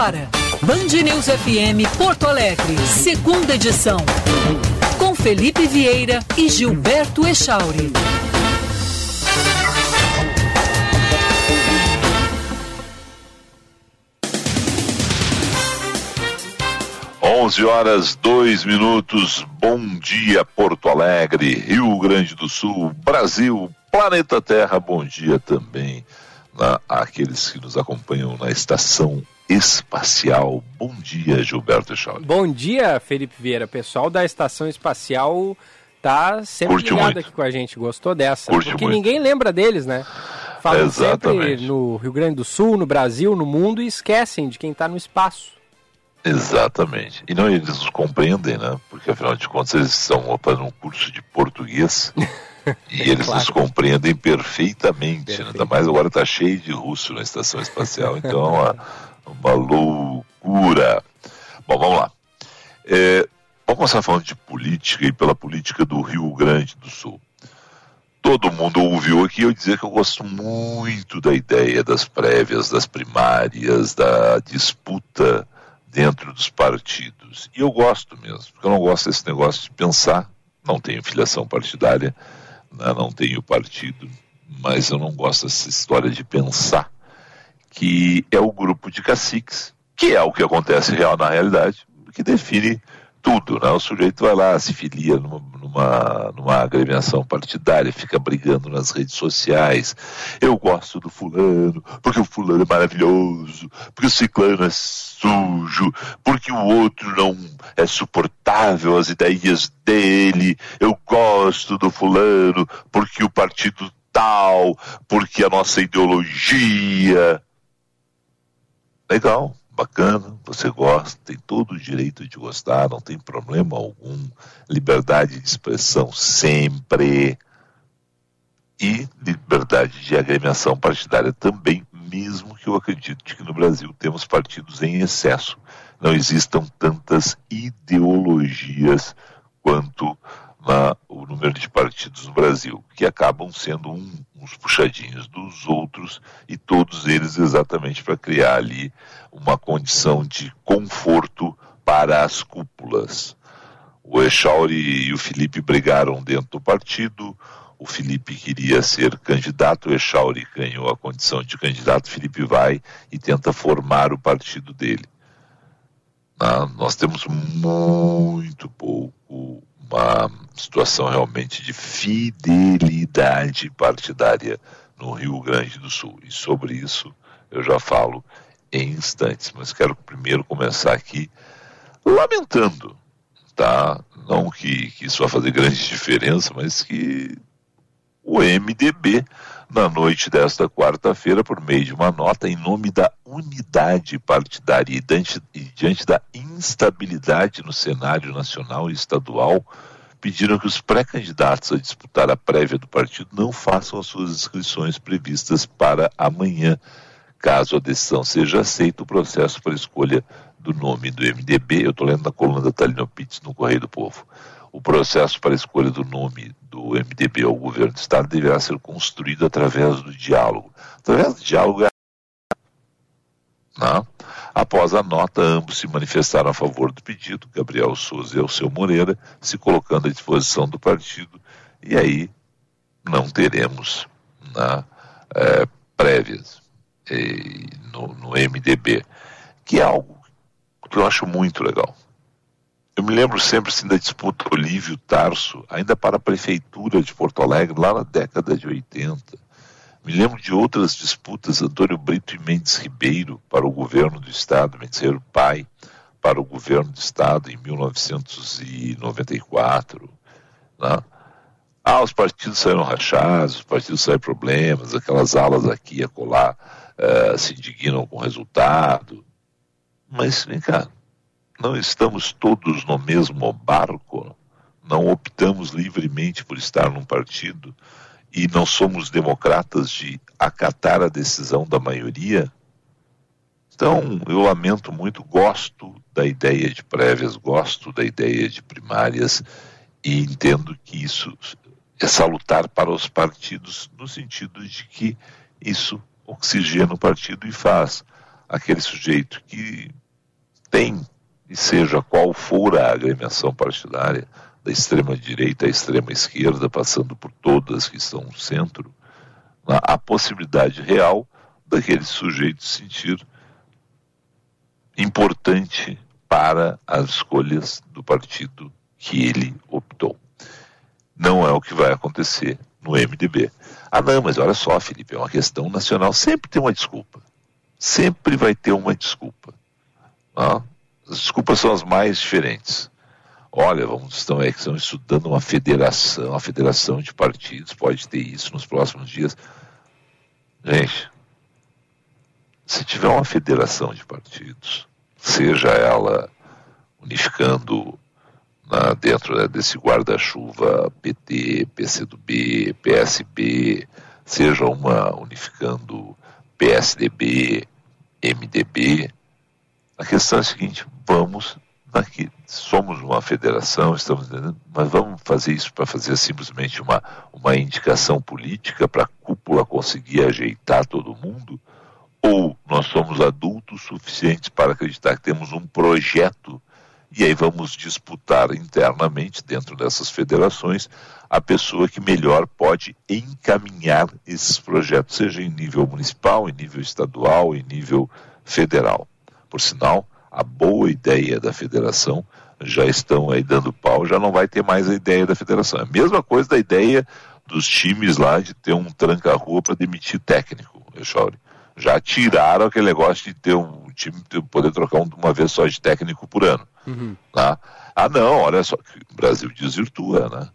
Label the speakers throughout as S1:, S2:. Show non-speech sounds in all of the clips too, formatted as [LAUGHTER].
S1: agora. Band News FM Porto Alegre, segunda edição. Com Felipe Vieira e Gilberto Echauri.
S2: 11 horas 2 minutos. Bom dia, Porto Alegre, Rio Grande do Sul, Brasil, planeta Terra. Bom dia também na, àqueles que nos acompanham na estação espacial. Bom dia, Gilberto Echauri.
S3: Bom dia, Felipe Vieira. Pessoal da estação espacial tá sempre Curte ligado muito. aqui com a gente. Gostou dessa?
S2: Curte
S3: porque
S2: muito.
S3: ninguém lembra deles, né? Falam Exatamente. sempre no Rio Grande do Sul, no Brasil, no mundo e esquecem de quem está no espaço.
S2: Exatamente. E não eles nos compreendem, né? Porque afinal de contas eles estão fazendo um curso de português [LAUGHS] e eles claro. nos compreendem perfeitamente. Perfeito. Né? Ainda mais agora está cheio de russo na estação espacial, então é uma, uma loucura. Bom, vamos lá. É, vamos começar falando de política e pela política do Rio Grande do Sul. Todo mundo ouviu aqui eu dizer que eu gosto muito da ideia das prévias, das primárias, da disputa dentro dos partidos. E eu gosto mesmo, porque eu não gosto desse negócio de pensar. Não tenho filiação partidária, né, não tenho partido, mas eu não gosto dessa história de pensar que é o grupo de caciques, que é o que acontece real na realidade, que define tudo, né? O sujeito vai lá, se filia numa, numa, numa agremiação partidária, fica brigando nas redes sociais. Eu gosto do fulano, porque o fulano é maravilhoso, porque o ciclano é sujo, porque o outro não é suportável as ideias dele. Eu gosto do fulano, porque o partido tal, porque a nossa ideologia. Legal bacana, você gosta, tem todo o direito de gostar, não tem problema algum, liberdade de expressão sempre. E liberdade de agremiação partidária também, mesmo que eu acredite que no Brasil temos partidos em excesso, não existam tantas ideologias quanto na, o número de partidos no Brasil, que acabam sendo um, uns puxadinhos dos outros e todos eles exatamente para criar ali uma condição de conforto para as cúpulas. O Echauri e o Felipe brigaram dentro do partido, o Felipe queria ser candidato, o Echauri ganhou a condição de candidato, Felipe vai e tenta formar o partido dele. nós temos muito pouco uma situação realmente de fidelidade partidária no Rio Grande do Sul. E sobre isso eu já falo em instantes, mas quero primeiro começar aqui lamentando, tá? Não que, que isso vai fazer grande diferença, mas que o MDB, na noite desta quarta-feira, por meio de uma nota em nome da unidade partidária e diante, e diante da instabilidade no cenário nacional e estadual, pediram que os pré-candidatos a disputar a prévia do partido não façam as suas inscrições previstas para amanhã. Caso a decisão seja aceita, o processo para escolha do nome do MDB, eu estou lendo na coluna da Talino Pitts no Correio do Povo, o processo para a escolha do nome do MDB ao governo do Estado deverá ser construído através do diálogo. Através do diálogo é não? Né? Após a nota, ambos se manifestaram a favor do pedido, Gabriel Souza e Alceu Moreira, se colocando à disposição do partido, e aí não teremos né, é, prévias no, no MDB, que é algo que eu acho muito legal. Eu me lembro sempre assim, da disputa Olívio Tarso, ainda para a prefeitura de Porto Alegre, lá na década de 80 me lembro de outras disputas, Antônio Brito e Mendes Ribeiro para o governo do Estado, Mendes Ribeiro pai para o governo do Estado em 1994. Né? Ah, os partidos saíram rachados, os partidos saíram problemas, aquelas alas aqui e acolá uh, se indignam com o resultado. Mas, vem cá, não estamos todos no mesmo barco? Não optamos livremente por estar num partido? e não somos democratas de acatar a decisão da maioria, então eu lamento muito, gosto da ideia de prévias, gosto da ideia de primárias e entendo que isso é salutar para os partidos no sentido de que isso oxigena o partido e faz aquele sujeito que tem, e seja qual for a agremiação partidária, da extrema direita à extrema esquerda, passando por todas que estão no centro, a possibilidade real daquele sujeito se sentir importante para as escolhas do partido que ele optou. Não é o que vai acontecer no MDB. Ah, não, mas olha só, Felipe, é uma questão nacional. Sempre tem uma desculpa. Sempre vai ter uma desculpa. Ah, as desculpas são as mais diferentes. Olha, vamos estão, é, estão estudando uma federação, uma federação de partidos, pode ter isso nos próximos dias. Gente, se tiver uma federação de partidos, seja ela unificando na, dentro né, desse guarda-chuva PT, PCdoB, PSB, seja uma unificando PSDB, MDB. A questão é a seguinte: vamos daqui, somos uma federação, estamos mas vamos fazer isso para fazer simplesmente uma, uma indicação política para a cúpula conseguir ajeitar todo mundo? Ou nós somos adultos suficientes para acreditar que temos um projeto e aí vamos disputar internamente, dentro dessas federações, a pessoa que melhor pode encaminhar esses projetos, seja em nível municipal, em nível estadual, em nível federal. Por sinal, a boa ideia da federação já estão aí dando pau, já não vai ter mais a ideia da federação. É a mesma coisa da ideia dos times lá de ter um tranca-rua para demitir técnico, Echauri. Já tiraram aquele negócio de ter um time poder trocar uma vez só de técnico por ano. Uhum. Tá? Ah, não, olha só, o Brasil desvirtua, né?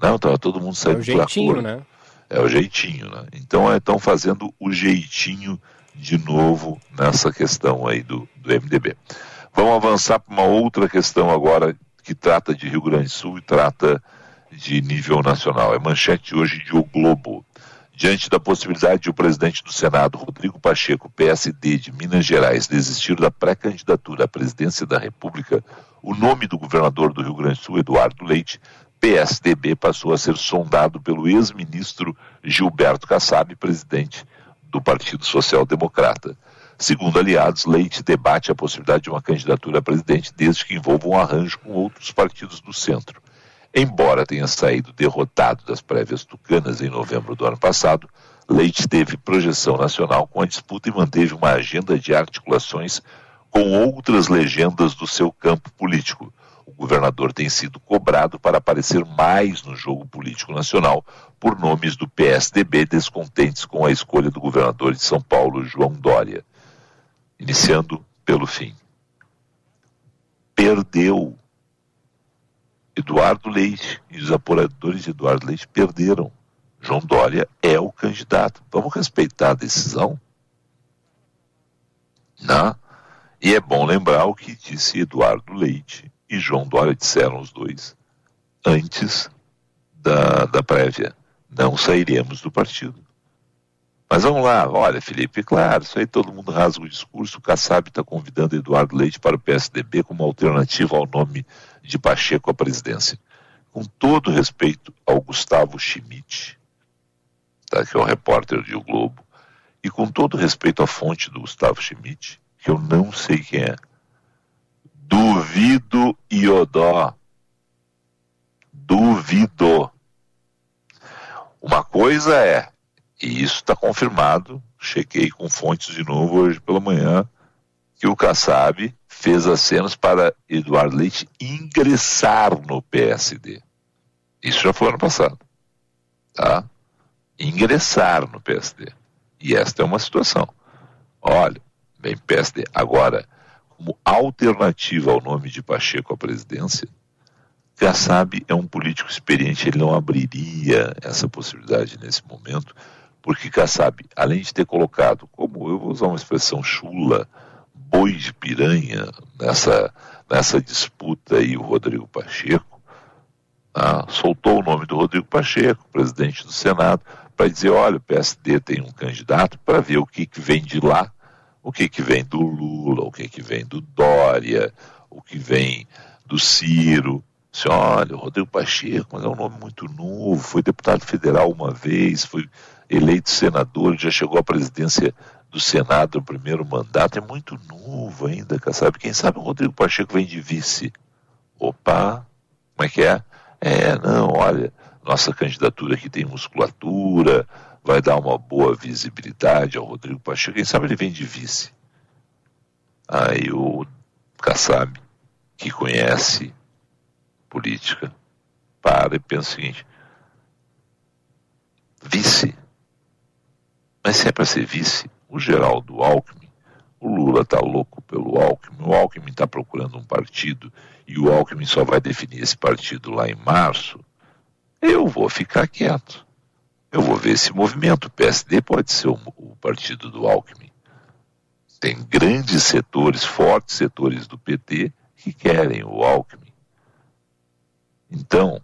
S2: Não, tava todo mundo saindo é o
S3: jeitinho, né?
S2: É o jeitinho, né? Então estão é, fazendo o jeitinho de novo nessa questão aí do, do MDB. Vamos avançar para uma outra questão agora que trata de Rio Grande do Sul e trata de nível nacional. É manchete hoje de O Globo. Diante da possibilidade de o presidente do Senado, Rodrigo Pacheco, PSD de Minas Gerais, desistir da pré-candidatura à presidência da República, o nome do governador do Rio Grande do Sul, Eduardo Leite, PSDB, passou a ser sondado pelo ex-ministro Gilberto Kassab, presidente do Partido Social Democrata. Segundo aliados, Leite debate a possibilidade de uma candidatura a presidente desde que envolva um arranjo com outros partidos do centro. Embora tenha saído derrotado das prévias tucanas em novembro do ano passado, Leite teve projeção nacional com a disputa e manteve uma agenda de articulações com outras legendas do seu campo político. O governador tem sido cobrado para aparecer mais no jogo político nacional por nomes do PSDB descontentes com a escolha do governador de São Paulo, João Dória. Iniciando pelo fim. Perdeu Eduardo Leite e os apoiadores de Eduardo Leite perderam. João Dória é o candidato. Vamos respeitar a decisão? Não. E é bom lembrar o que disse Eduardo Leite e João Dória disseram os dois antes da, da prévia. Não sairemos do partido. Mas vamos lá, olha, Felipe, claro, isso aí todo mundo rasga o discurso. O Kassab está convidando Eduardo Leite para o PSDB como alternativa ao nome de Pacheco à presidência. Com todo respeito ao Gustavo Schmidt, tá, que é o repórter de O Globo, e com todo respeito à fonte do Gustavo Schmidt, que eu não sei quem é, duvido Iodó. Duvido. Uma coisa é e isso está confirmado. Chequei com fontes de novo hoje pela manhã que o Kassab fez acenos para Eduardo Leite ingressar no PSD. Isso já foi ano passado. Tá? Ingressar no PSD. E esta é uma situação. Olha, bem PSD. Agora, como alternativa ao nome de Pacheco à presidência, Kassab é um político experiente, ele não abriria essa possibilidade nesse momento, porque Kassab, além de ter colocado, como eu vou usar uma expressão chula, boi de piranha nessa, nessa disputa aí, o Rodrigo Pacheco, ah, soltou o nome do Rodrigo Pacheco, presidente do Senado, para dizer, olha, o PSD tem um candidato para ver o que, que vem de lá, o que, que vem do Lula, o que, que vem do Dória, o que vem do Ciro. Assim, olha, o Rodrigo Pacheco, mas é um nome muito novo, foi deputado federal uma vez, foi eleito senador, já chegou à presidência do Senado no primeiro mandato, é muito novo ainda, sabe? Quem sabe o Rodrigo Pacheco vem de vice. Opa, como é que é? É, não, olha, nossa candidatura aqui tem musculatura, vai dar uma boa visibilidade ao Rodrigo Pacheco, quem sabe ele vem de vice. Aí o Kassab, que conhece política, para e pensa o seguinte: vice. Mas se é para ser vice, o Geraldo Alckmin, o Lula está louco pelo Alckmin, o Alckmin está procurando um partido e o Alckmin só vai definir esse partido lá em março, eu vou ficar quieto. Eu vou ver esse movimento. O PSD pode ser o, o partido do Alckmin. Tem grandes setores, fortes setores do PT que querem o Alckmin. Então,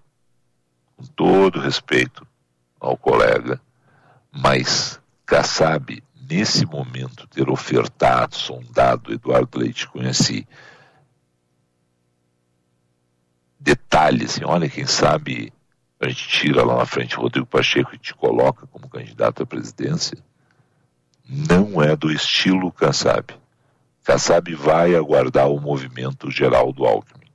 S2: com todo respeito ao colega, mas Kassab, nesse momento, ter ofertado, sondado Eduardo Leite conheci detalhes, assim, olha, quem sabe a gente tira lá na frente o Rodrigo Pacheco e te coloca como candidato à presidência, não é do estilo Kassab. Kassab vai aguardar o movimento geral do Alckmin.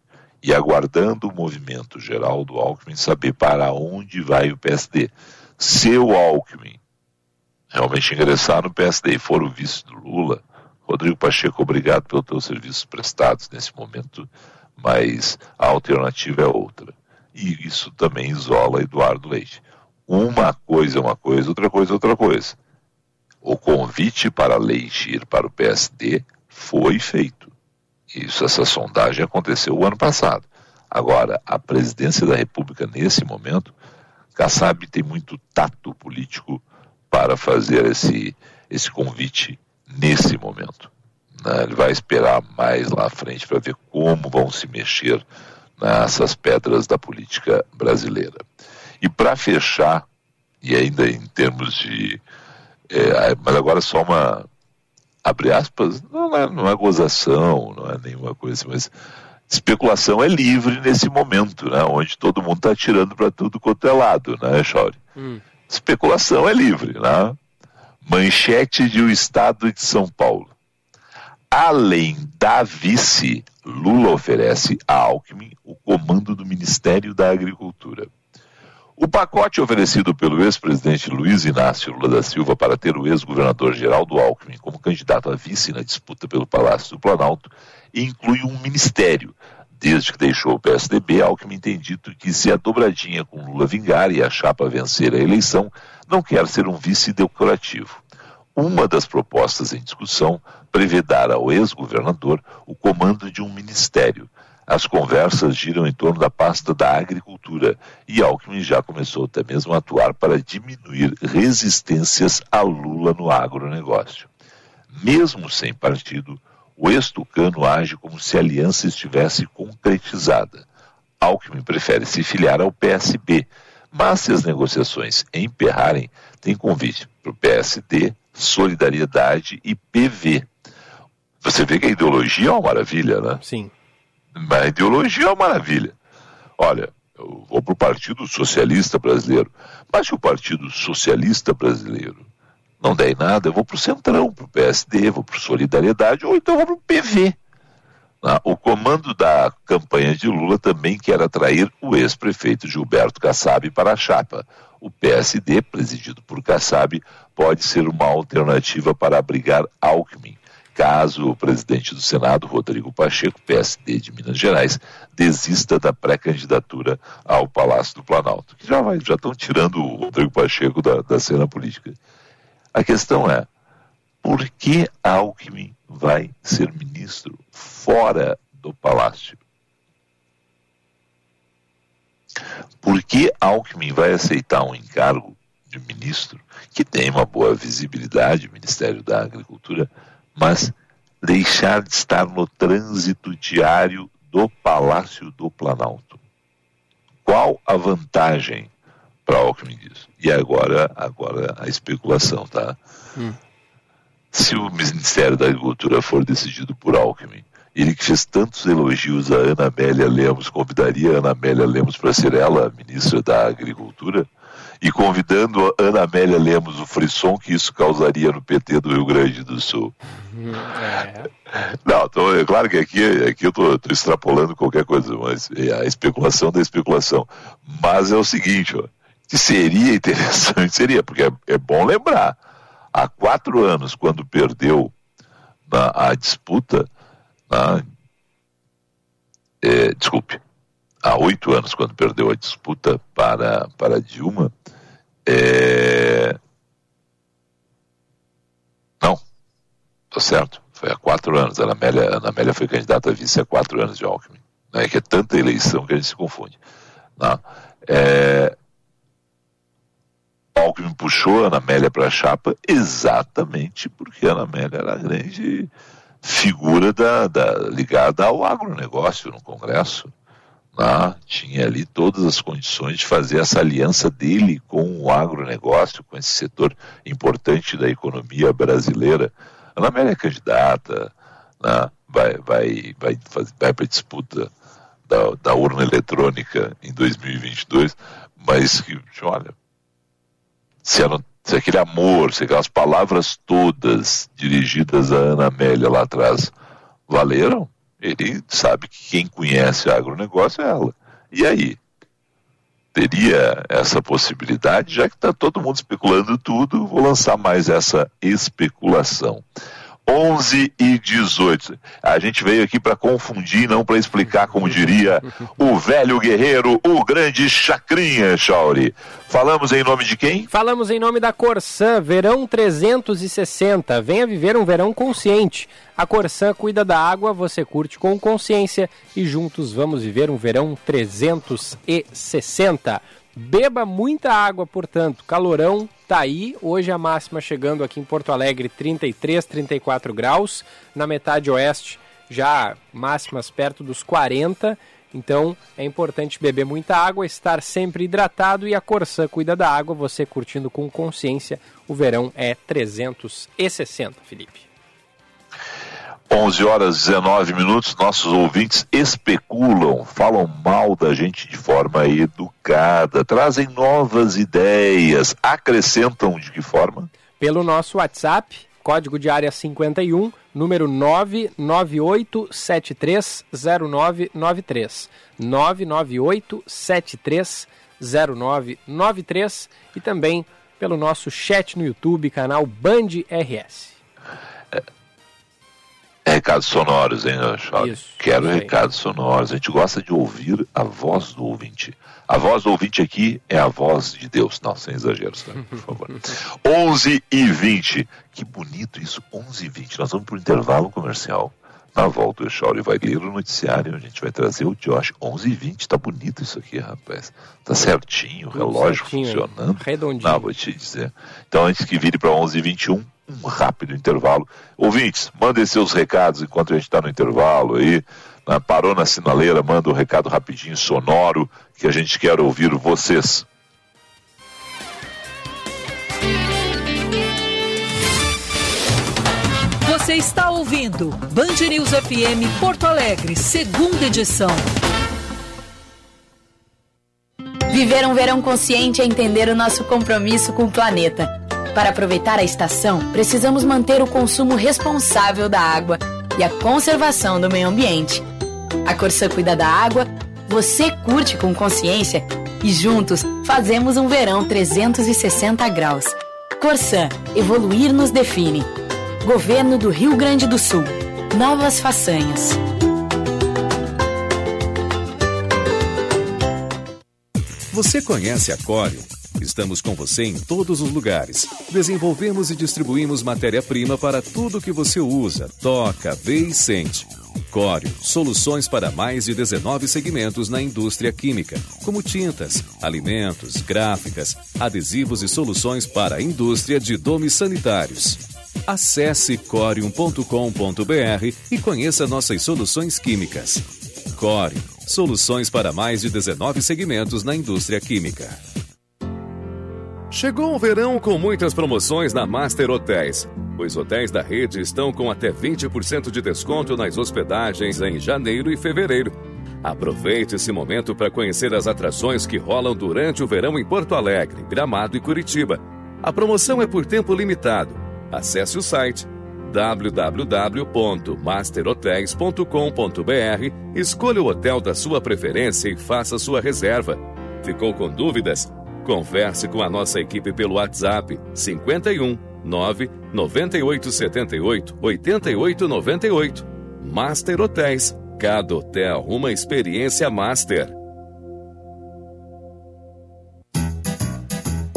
S2: E aguardando o movimento geral do Alckmin, saber para onde vai o PSD. Se o Alckmin realmente ingressar no PSD e for o vice do Lula, Rodrigo Pacheco, obrigado pelos teus serviços prestados nesse momento, mas a alternativa é outra e isso também isola Eduardo Leite. Uma coisa é uma coisa, outra coisa é outra coisa. O convite para Leite ir para o PSD foi feito. Isso, essa sondagem aconteceu o ano passado. Agora, a presidência da República, nesse momento, Kassab tem muito tato político para fazer esse, esse convite nesse momento. Né? Ele vai esperar mais lá à frente para ver como vão se mexer nessas pedras da política brasileira. E para fechar, e ainda em termos de. É, mas agora só uma. Abre aspas, não é, não é gozação, não é nenhuma coisa assim, mas especulação é livre nesse momento, né? Onde todo mundo está tirando para tudo quanto é lado, né, Chauri? Hum. Especulação é livre, né? Manchete de O Estado de São Paulo. Além da vice, Lula oferece a Alckmin o comando do Ministério da Agricultura. O pacote oferecido pelo ex-presidente Luiz Inácio Lula da Silva para ter o ex-governador Geraldo Alckmin como candidato a vice na disputa pelo Palácio do Planalto inclui um ministério. Desde que deixou o PSDB, Alckmin tem dito que se a dobradinha com Lula vingar e a chapa vencer a eleição, não quer ser um vice decorativo. Uma das propostas em discussão prevê dar ao ex-governador o comando de um ministério. As conversas giram em torno da pasta da agricultura e Alckmin já começou até mesmo a atuar para diminuir resistências a Lula no agronegócio. Mesmo sem partido, o ex-tucano age como se a aliança estivesse concretizada. Alckmin prefere se filiar ao PSB, mas se as negociações emperrarem, tem convite para o PSD, solidariedade e PV. Você vê que a ideologia é uma maravilha, né?
S3: Sim.
S2: Mas a ideologia é uma maravilha. Olha, eu vou para o Partido Socialista Brasileiro, mas se o Partido Socialista Brasileiro não der em nada, eu vou para o Centrão, para o PSD, vou para o Solidariedade, ou então vou para o PV. Né? O comando da campanha de Lula também quer atrair o ex-prefeito Gilberto Kassab para a chapa. O PSD, presidido por Kassab, pode ser uma alternativa para abrigar Alckmin, caso o presidente do Senado, Rodrigo Pacheco, PSD de Minas Gerais, desista da pré-candidatura ao Palácio do Planalto. Que já, já estão tirando o Rodrigo Pacheco da, da cena política. A questão é, por que Alckmin vai ser ministro fora do Palácio? Por que Alckmin vai aceitar um encargo de ministro que tem uma boa visibilidade, Ministério da Agricultura, mas deixar de estar no trânsito diário do Palácio do Planalto? Qual a vantagem para Alckmin disso? E agora, agora a especulação, tá? Hum. Se o Ministério da Agricultura for decidido por Alckmin Ele que fez tantos elogios a Ana Amélia Lemos, convidaria a Ana Amélia Lemos para ser ela ministra da Agricultura? E convidando a Ana Amélia Lemos o frisson que isso causaria no PT do Rio Grande do Sul. É. Não, tô, é claro que aqui, aqui eu estou extrapolando qualquer coisa, mas é a especulação da especulação. Mas é o seguinte, ó, que seria [LAUGHS] interessante, seria, porque é, é bom lembrar, há quatro anos, quando perdeu na, a disputa, na, é, desculpe, há oito anos, quando perdeu a disputa para, para Dilma, é... não, tá certo, foi há quatro anos. A Ana Amélia, Ana Amélia foi candidata a vice há quatro anos de Alckmin. Né? Que é tanta eleição que a gente se confunde. Né? É... Alckmin puxou a Ana Amélia para a chapa exatamente porque a Ana Amélia era a grande figura da, da, ligada ao agronegócio no Congresso. Né? Tinha ali todas as condições de fazer essa aliança dele com o agronegócio, com esse setor importante da economia brasileira. A Ana Amélia é candidata, né? vai, vai, vai, vai para a disputa da, da urna eletrônica em 2022, mas que, olha, se, se aquele amor, se aquelas palavras todas dirigidas a Ana Amélia lá atrás valeram, ele sabe que quem conhece agronegócio é ela. E aí? Teria essa possibilidade, já que está todo mundo especulando tudo, vou lançar mais essa especulação. 11 e 18. A gente veio aqui para confundir, não para explicar, como diria o velho guerreiro, o grande Chacrinha, Chauri. Falamos em nome de quem?
S3: Falamos em nome da Corsã, Verão 360. Venha viver um verão consciente. A Corsã cuida da água, você curte com consciência e juntos vamos viver um verão 360. Beba muita água, portanto, calorão tá aí. Hoje a máxima chegando aqui em Porto Alegre 33, 34 graus. Na metade oeste já máximas perto dos 40. Então é importante beber muita água, estar sempre hidratado e a Corsã cuida da água, você curtindo com consciência. O verão é 360, Felipe.
S2: 11 horas 19 minutos, nossos ouvintes especulam, falam mal da gente de forma educada, trazem novas ideias, acrescentam de que forma?
S3: Pelo nosso WhatsApp, código de área 51, número 998730993. 998730993 e também pelo nosso chat no YouTube, canal Band RS.
S2: Recados sonoros, hein? Isso, Quero recados sonoros. A gente gosta de ouvir a voz do ouvinte. A voz do ouvinte aqui é a voz de Deus. Não, sem exageros, tá? por favor. [LAUGHS] 11 e 20. Que bonito isso, 11 e 20. Nós vamos para o intervalo comercial. Na volta, o Echauri vai ler o noticiário. A gente vai trazer o Josh. 11 e 20. Tá bonito isso aqui, rapaz. Tá certinho, o relógio certinho, funcionando.
S3: Redondinho.
S2: Não, vou te dizer. Então, antes que vire para 11 e 21, um rápido intervalo. Ouvintes, mandem seus recados enquanto a gente está no intervalo aí. Né? Parou na sinaleira, manda um recado rapidinho, sonoro, que a gente quer ouvir vocês.
S1: Você está ouvindo Band News FM Porto Alegre, segunda edição.
S4: Viver um verão consciente é entender o nosso compromisso com o planeta. Para aproveitar a estação, precisamos manter o consumo responsável da água e a conservação do meio ambiente. A Corsã cuida da água, você curte com consciência e juntos fazemos um verão 360 graus. Corsã, evoluir nos define. Governo do Rio Grande do Sul. Novas façanhas.
S5: Você conhece a Cório? Estamos com você em todos os lugares. Desenvolvemos e distribuímos matéria-prima para tudo que você usa, toca, vê e sente. Cório, soluções para mais de 19 segmentos na indústria química, como tintas, alimentos, gráficas, adesivos e soluções para a indústria de domes sanitários. Acesse corium.com.br e conheça nossas soluções químicas. Corium, soluções para mais de 19 segmentos na indústria química. Chegou o verão com muitas promoções na Master Hotéis. Os hotéis da rede estão com até 20% de desconto nas hospedagens em janeiro e fevereiro. Aproveite esse momento para conhecer as atrações que rolam durante o verão em Porto Alegre, Gramado e Curitiba. A promoção é por tempo limitado. Acesse o site www.masterhotels.com.br, escolha o hotel da sua preferência e faça sua reserva. Ficou com dúvidas? Converse com a nossa equipe pelo WhatsApp 51 9 98 78 88 98. Master Hotéis. Cada hotel uma experiência master.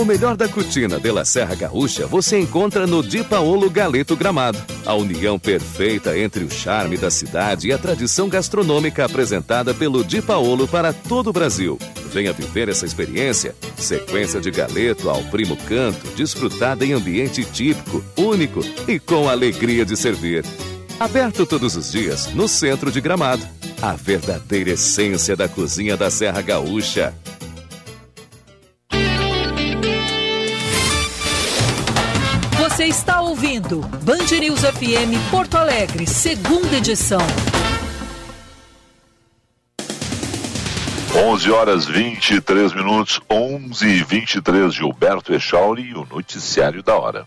S5: O melhor da cutina de la Serra Gaúcha você encontra no Di Paolo Galeto Gramado. A união perfeita entre o charme da cidade e a tradição gastronômica apresentada pelo Di Paolo para todo o Brasil. Venha viver essa experiência. Sequência de galeto ao primo canto, desfrutada em ambiente típico, único e com alegria de servir. Aberto todos os dias no centro de Gramado. A verdadeira essência da cozinha da Serra Gaúcha.
S1: Está ouvindo Band News FM Porto Alegre, segunda edição.
S2: 11 horas 23 minutos, 11 e 23, Gilberto Echauri e o noticiário da hora.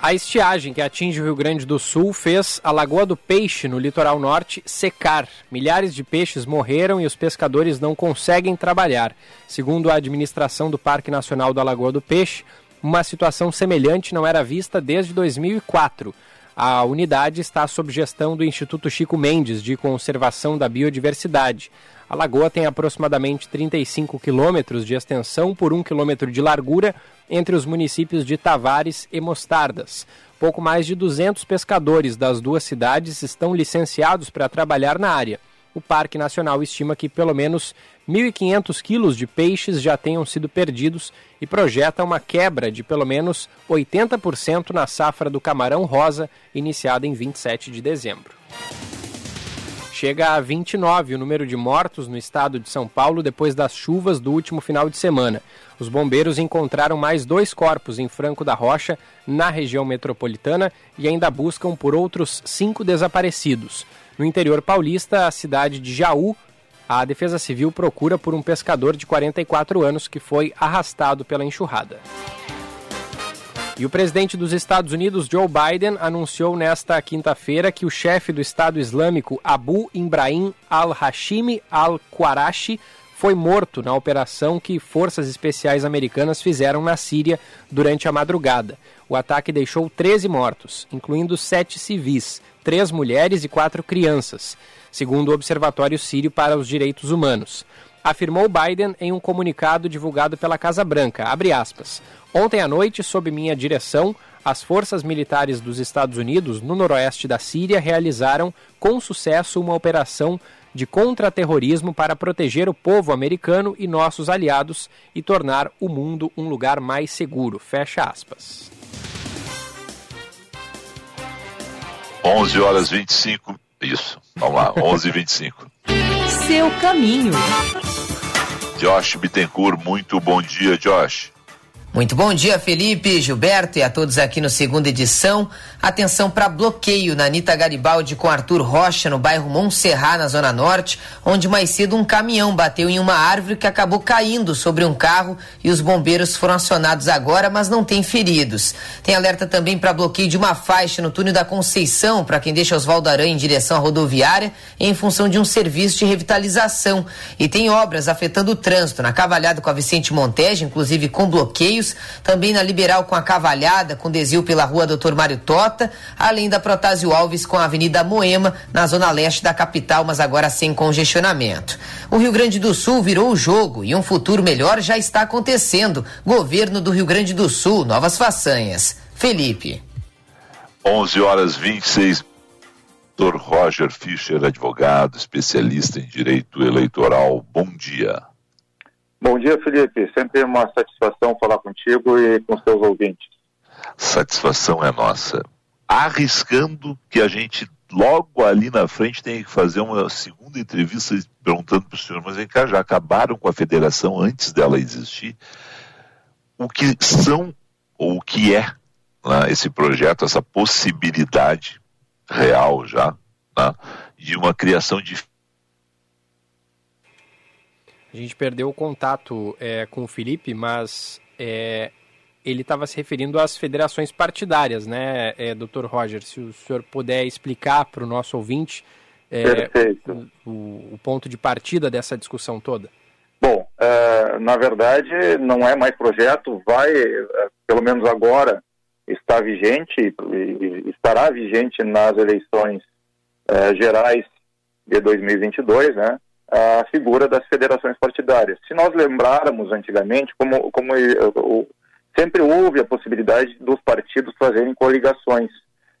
S3: A estiagem que atinge o Rio Grande do Sul fez a Lagoa do Peixe, no litoral norte, secar. Milhares de peixes morreram e os pescadores não conseguem trabalhar. Segundo a administração do Parque Nacional da Lagoa do Peixe, uma situação semelhante não era vista desde 2004. A unidade está sob gestão do Instituto Chico Mendes de Conservação da Biodiversidade. A lagoa tem aproximadamente 35 quilômetros de extensão por 1 quilômetro de largura entre os municípios de Tavares e Mostardas. Pouco mais de 200 pescadores das duas cidades estão licenciados para trabalhar na área o Parque Nacional estima que pelo menos 1.500 quilos de peixes já tenham sido perdidos e projeta uma quebra de pelo menos 80% na safra do camarão rosa, iniciada em 27 de dezembro. Chega a 29 o número de mortos no estado de São Paulo depois das chuvas do último final de semana. Os bombeiros encontraram mais dois corpos em Franco da Rocha, na região metropolitana, e ainda buscam por outros cinco desaparecidos. No interior paulista, a cidade de Jaú, a Defesa Civil procura por um pescador de 44 anos que foi arrastado pela enxurrada. E o presidente dos Estados Unidos, Joe Biden, anunciou nesta quinta-feira que o chefe do Estado Islâmico, Abu Ibrahim al-Hashimi al-Qarashi, foi morto na operação que forças especiais americanas fizeram na Síria durante a madrugada. O ataque deixou 13 mortos, incluindo sete civis, três mulheres e quatro crianças, segundo o Observatório Sírio para os Direitos Humanos. Afirmou Biden em um comunicado divulgado pela Casa Branca, aspas, Ontem à noite, sob minha direção, as forças militares dos Estados Unidos no noroeste da Síria realizaram com sucesso uma operação de contra-terrorismo para proteger o povo americano e nossos aliados e tornar o mundo um lugar mais seguro. Fecha aspas.
S2: 11 horas 25. Isso. Vamos lá, 11 e 25.
S1: Seu caminho.
S2: Josh Bittencourt, muito bom dia, Josh.
S6: Muito bom dia, Felipe, Gilberto e a todos aqui no segunda edição. Atenção para bloqueio na Anitta Garibaldi com Arthur Rocha, no bairro Montserrat, na Zona Norte, onde mais cedo um caminhão bateu em uma árvore que acabou caindo sobre um carro e os bombeiros foram acionados agora, mas não tem feridos. Tem alerta também para bloqueio de uma faixa no túnel da Conceição, para quem deixa Oswaldo Aranha em direção à rodoviária, em função de um serviço de revitalização. E tem obras afetando o trânsito na Cavalhada com a Vicente Monteja, inclusive com bloqueios, também na Liberal com a Cavalhada, com desvio pela rua Doutor Mário Tota além da Protásio Alves com a Avenida Moema, na zona leste da capital, mas agora sem congestionamento. O Rio Grande do Sul virou o jogo e um futuro melhor já está acontecendo. Governo do Rio Grande do Sul, novas façanhas. Felipe.
S2: 11 horas 26 Dr. Roger Fischer, advogado, especialista em direito eleitoral. Bom dia.
S7: Bom dia, Felipe. Sempre uma satisfação falar contigo e com seus ouvintes.
S2: Satisfação é nossa arriscando que a gente logo ali na frente tem que fazer uma segunda entrevista perguntando para o senhor, mas vem cá, já acabaram com a federação antes dela existir? O que são, ou o que é né, esse projeto, essa possibilidade real já, né, de uma criação de
S3: a gente perdeu o contato é, com o Felipe, mas é, ele estava se referindo às federações partidárias, né, é, doutor Roger? Se o senhor puder explicar para o nosso ouvinte é, o, o, ponto de partida dessa discussão toda.
S7: Bom, uh, na verdade não é mais projeto, vai, uh, pelo menos agora, está vigente, estará vigente nas eleições uh, gerais de 2022, né? A figura das federações partidárias. Se nós lembrarmos antigamente, como, como sempre houve a possibilidade dos partidos fazerem coligações,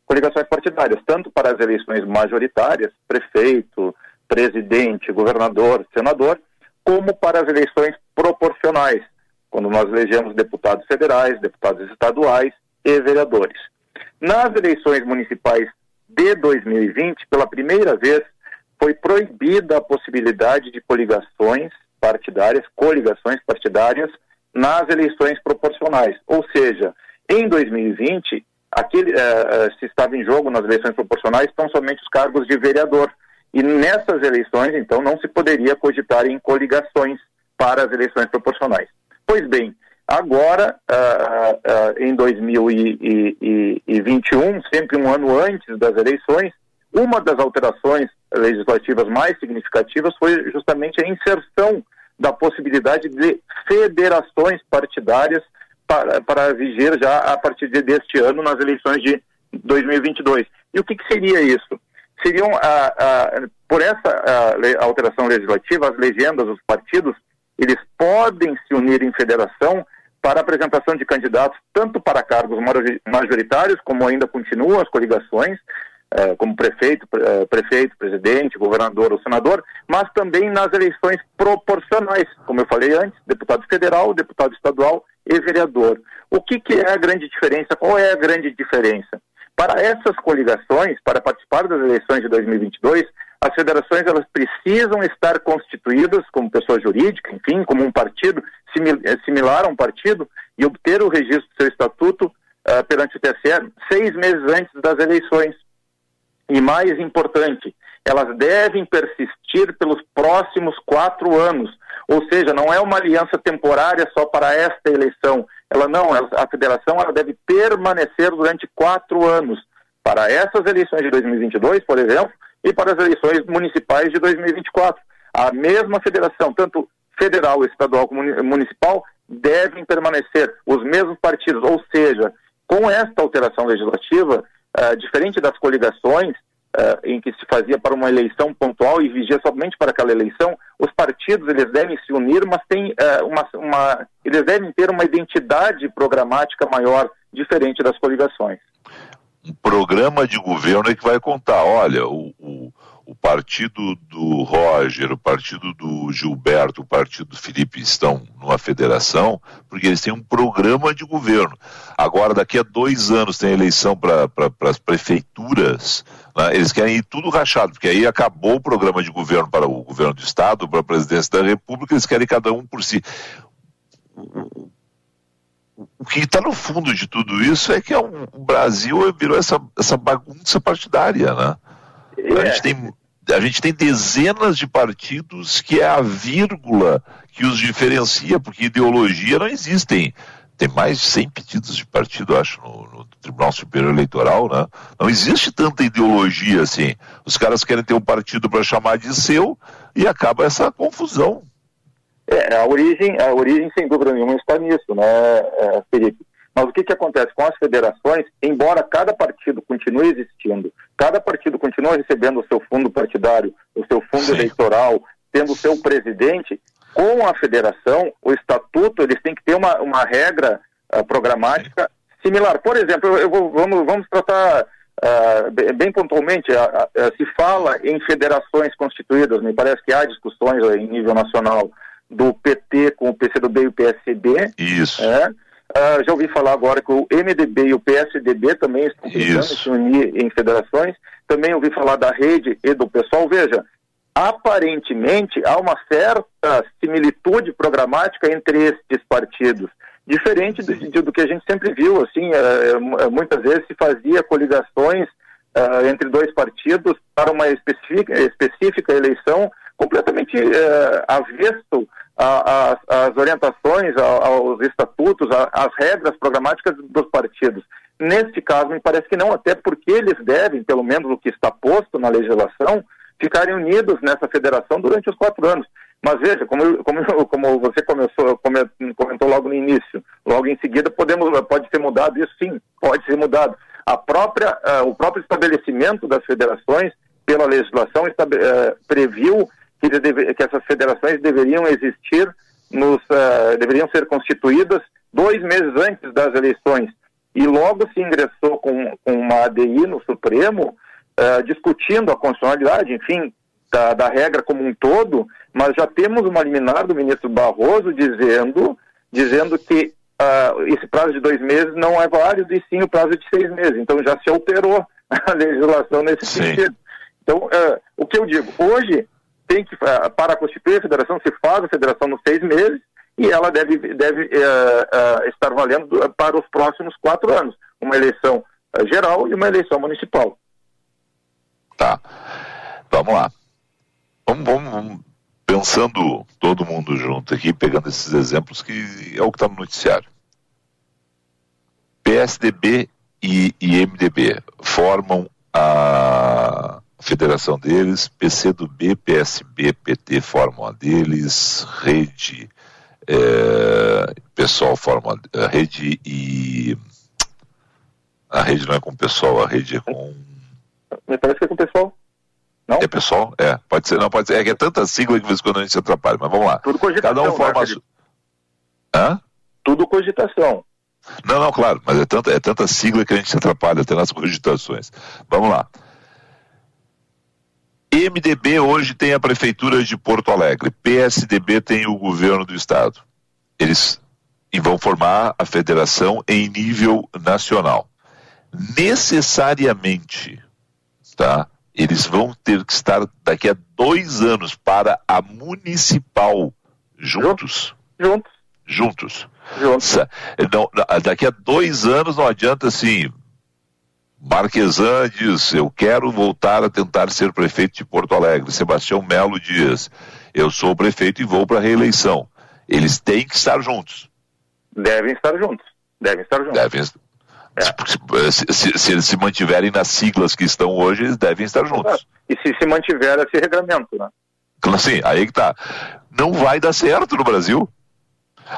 S7: coligações partidárias, tanto para as eleições majoritárias, prefeito, presidente, governador, senador, como para as eleições proporcionais, quando nós elegemos deputados federais, deputados estaduais e vereadores. Nas eleições municipais de 2020, pela primeira vez, foi proibida a possibilidade de coligações partidárias, coligações partidárias nas eleições proporcionais. Ou seja, em 2020, aquele, uh, se estava em jogo nas eleições proporcionais tão somente os cargos de vereador. E nessas eleições, então, não se poderia cogitar em coligações para as eleições proporcionais. Pois bem, agora, uh, uh, em 2021, sempre um ano antes das eleições, uma das alterações legislativas mais significativas foi justamente a inserção da possibilidade de federações partidárias para, para vigir já a partir deste ano nas eleições de 2022. E o que, que seria isso? Seriam, por essa alteração legislativa, as legendas, os partidos, eles podem se unir em federação para apresentação de candidatos tanto para cargos majoritários, como ainda continuam as coligações, como prefeito, é, prefeito, presidente, governador ou senador, mas também nas eleições proporcionais, como eu falei antes, deputado federal, deputado estadual e vereador. O que, que é a grande diferença? Qual é a grande diferença? Para essas coligações, para participar das eleições de 2022, as federações elas precisam estar constituídas como pessoa jurídica, enfim, como um partido é, similar a um partido e obter o registro do seu estatuto uh, perante o TSE seis meses antes das eleições. E mais importante, elas devem persistir pelos próximos quatro anos. Ou seja, não é uma aliança temporária só para esta eleição. Ela não, a federação ela deve permanecer durante quatro anos para essas eleições de 2022, por exemplo, e para as eleições municipais de 2024. A mesma federação, tanto federal, estadual como municipal, devem permanecer os mesmos partidos. Ou seja, com esta alteração legislativa, uh, diferente das coligações, uh, em que se fazia para uma eleição pontual e vigia somente para aquela eleição, os partidos eles devem se unir, mas tem, uh, uma, uma, eles devem ter uma identidade programática maior, diferente das coligações.
S2: Um programa de governo é que vai contar, olha, o, o o partido do Roger, o partido do Gilberto, o partido do Felipe estão numa federação, porque eles têm um programa de governo. Agora, daqui a dois anos tem eleição para pra, as prefeituras, né? eles querem ir tudo rachado, porque aí acabou o programa de governo para o governo do Estado, para a presidência da República, eles querem cada um por si. O que está no fundo de tudo isso é que é um, o Brasil virou essa, essa bagunça partidária, né? A gente, tem, a gente tem dezenas de partidos que é a vírgula que os diferencia, porque ideologia não existem. Tem mais de 100 pedidos de partido, acho, no, no, Tribunal Superior Eleitoral, né? Não existe tanta ideologia assim. Os caras querem ter um partido para chamar de seu e acaba essa confusão.
S7: É, a origem, a origem, sem dúvida nenhuma, está nisso, né, é, Felipe? Mas o que, que acontece com as federações, embora cada partido continue existindo, cada partido continue recebendo o seu fundo partidário, o seu fundo Sim. eleitoral, tendo o seu presidente, com a federação, o estatuto, eles têm que ter uma, uma regra uh, programática similar. Por exemplo, eu, vou, vamos, vamos tratar uh, bem pontualmente, uh, se fala em federações constituídas, me parece que há discussões em nível nacional do PT com o PCdoB e o PSB.
S2: Isso.
S7: É, Uh, já ouvi falar agora que o MDB e o PSDB também estão tentando se unir em federações. Também ouvi falar da rede e do pessoal. Veja, aparentemente há uma certa similitude programática entre estes partidos. Diferente do, do que a gente sempre viu, assim, uh, muitas vezes se fazia coligações uh, entre dois partidos para uma específica, específica eleição completamente uh, avesso às orientações, aos estatutos, às regras programáticas dos partidos. Neste caso, me parece que não, até porque eles devem, pelo menos o que está posto na legislação, ficarem unidos nessa federação durante os quatro anos. Mas veja, como, como, [LAUGHS] como você começou, comentou logo no início, logo em seguida podemos, pode ser mudado isso sim, pode ser mudado. A própria, uh, o próprio estabelecimento das federações, pela legislação, uh, previu que, deve, que, essas federações deveriam existir, nos, uh, deveriam ser constituídas dois meses antes das eleições. E logo se ingressou com, com uma ADI no Supremo, discutindo a constitucionalidade, enfim, da, da regra como um todo, mas já temos uma liminar do ministro Barroso dizendo, dizendo que uh, esse prazo de dois meses não é válido e sim o prazo de seis meses. Então já se alterou [LAUGHS] a legislação nesse sim. sentido. Então, uh, o que eu digo, hoje tem que, uh, para constituir a federação, se faz a federação nos seis meses e ela deve, deve estar valendo para os próximos quatro anos. Uma eleição geral e uma eleição municipal.
S2: Tá. Vamos lá. Vamos, vamos, vamos, pensando todo mundo junto aqui, pegando esses exemplos que é o que está no noticiário. PSDB e, e MDB formam a federação deles, PCdoB, PSB, PT formam a deles, Rede, é, pessoal forma a rede e a rede não é com o pessoal, a rede é com.
S7: Me parece que é com o pessoal.
S2: Não? É pessoal? É, pode ser, não, pode ser. É que é tanta sigla que de vez em quando a gente se atrapalha, mas vamos lá.
S7: Tudo cogitação.
S2: Cada um forma.
S7: Né, Hã? Tudo cogitação.
S2: Não, não, claro, mas é tanta, é tanta sigla que a gente se atrapalha até nas cogitações. Vamos lá. MDB hoje tem a Prefeitura de Porto Alegre, PSDB tem o governo do Estado. Eles e vão formar a federação em nível nacional. Necessariamente, tá? eles vão ter que estar daqui a dois anos para a municipal juntos.
S7: Juntos.
S2: Juntos.
S7: Juntos.
S2: Não, daqui a dois anos não adianta assim. Marquesan diz: Eu quero voltar a tentar ser prefeito de Porto Alegre. Sebastião Melo diz: Eu sou prefeito e vou para a reeleição. Eles têm que estar juntos.
S7: Devem estar juntos. Devem estar juntos.
S2: Devem, é. Se, se, se, eles se mantiverem nas siglas que estão hoje, eles devem estar juntos.
S7: E se se mantiver esse regramento, né?
S2: Assim, aí que tá. Não vai dar certo no Brasil.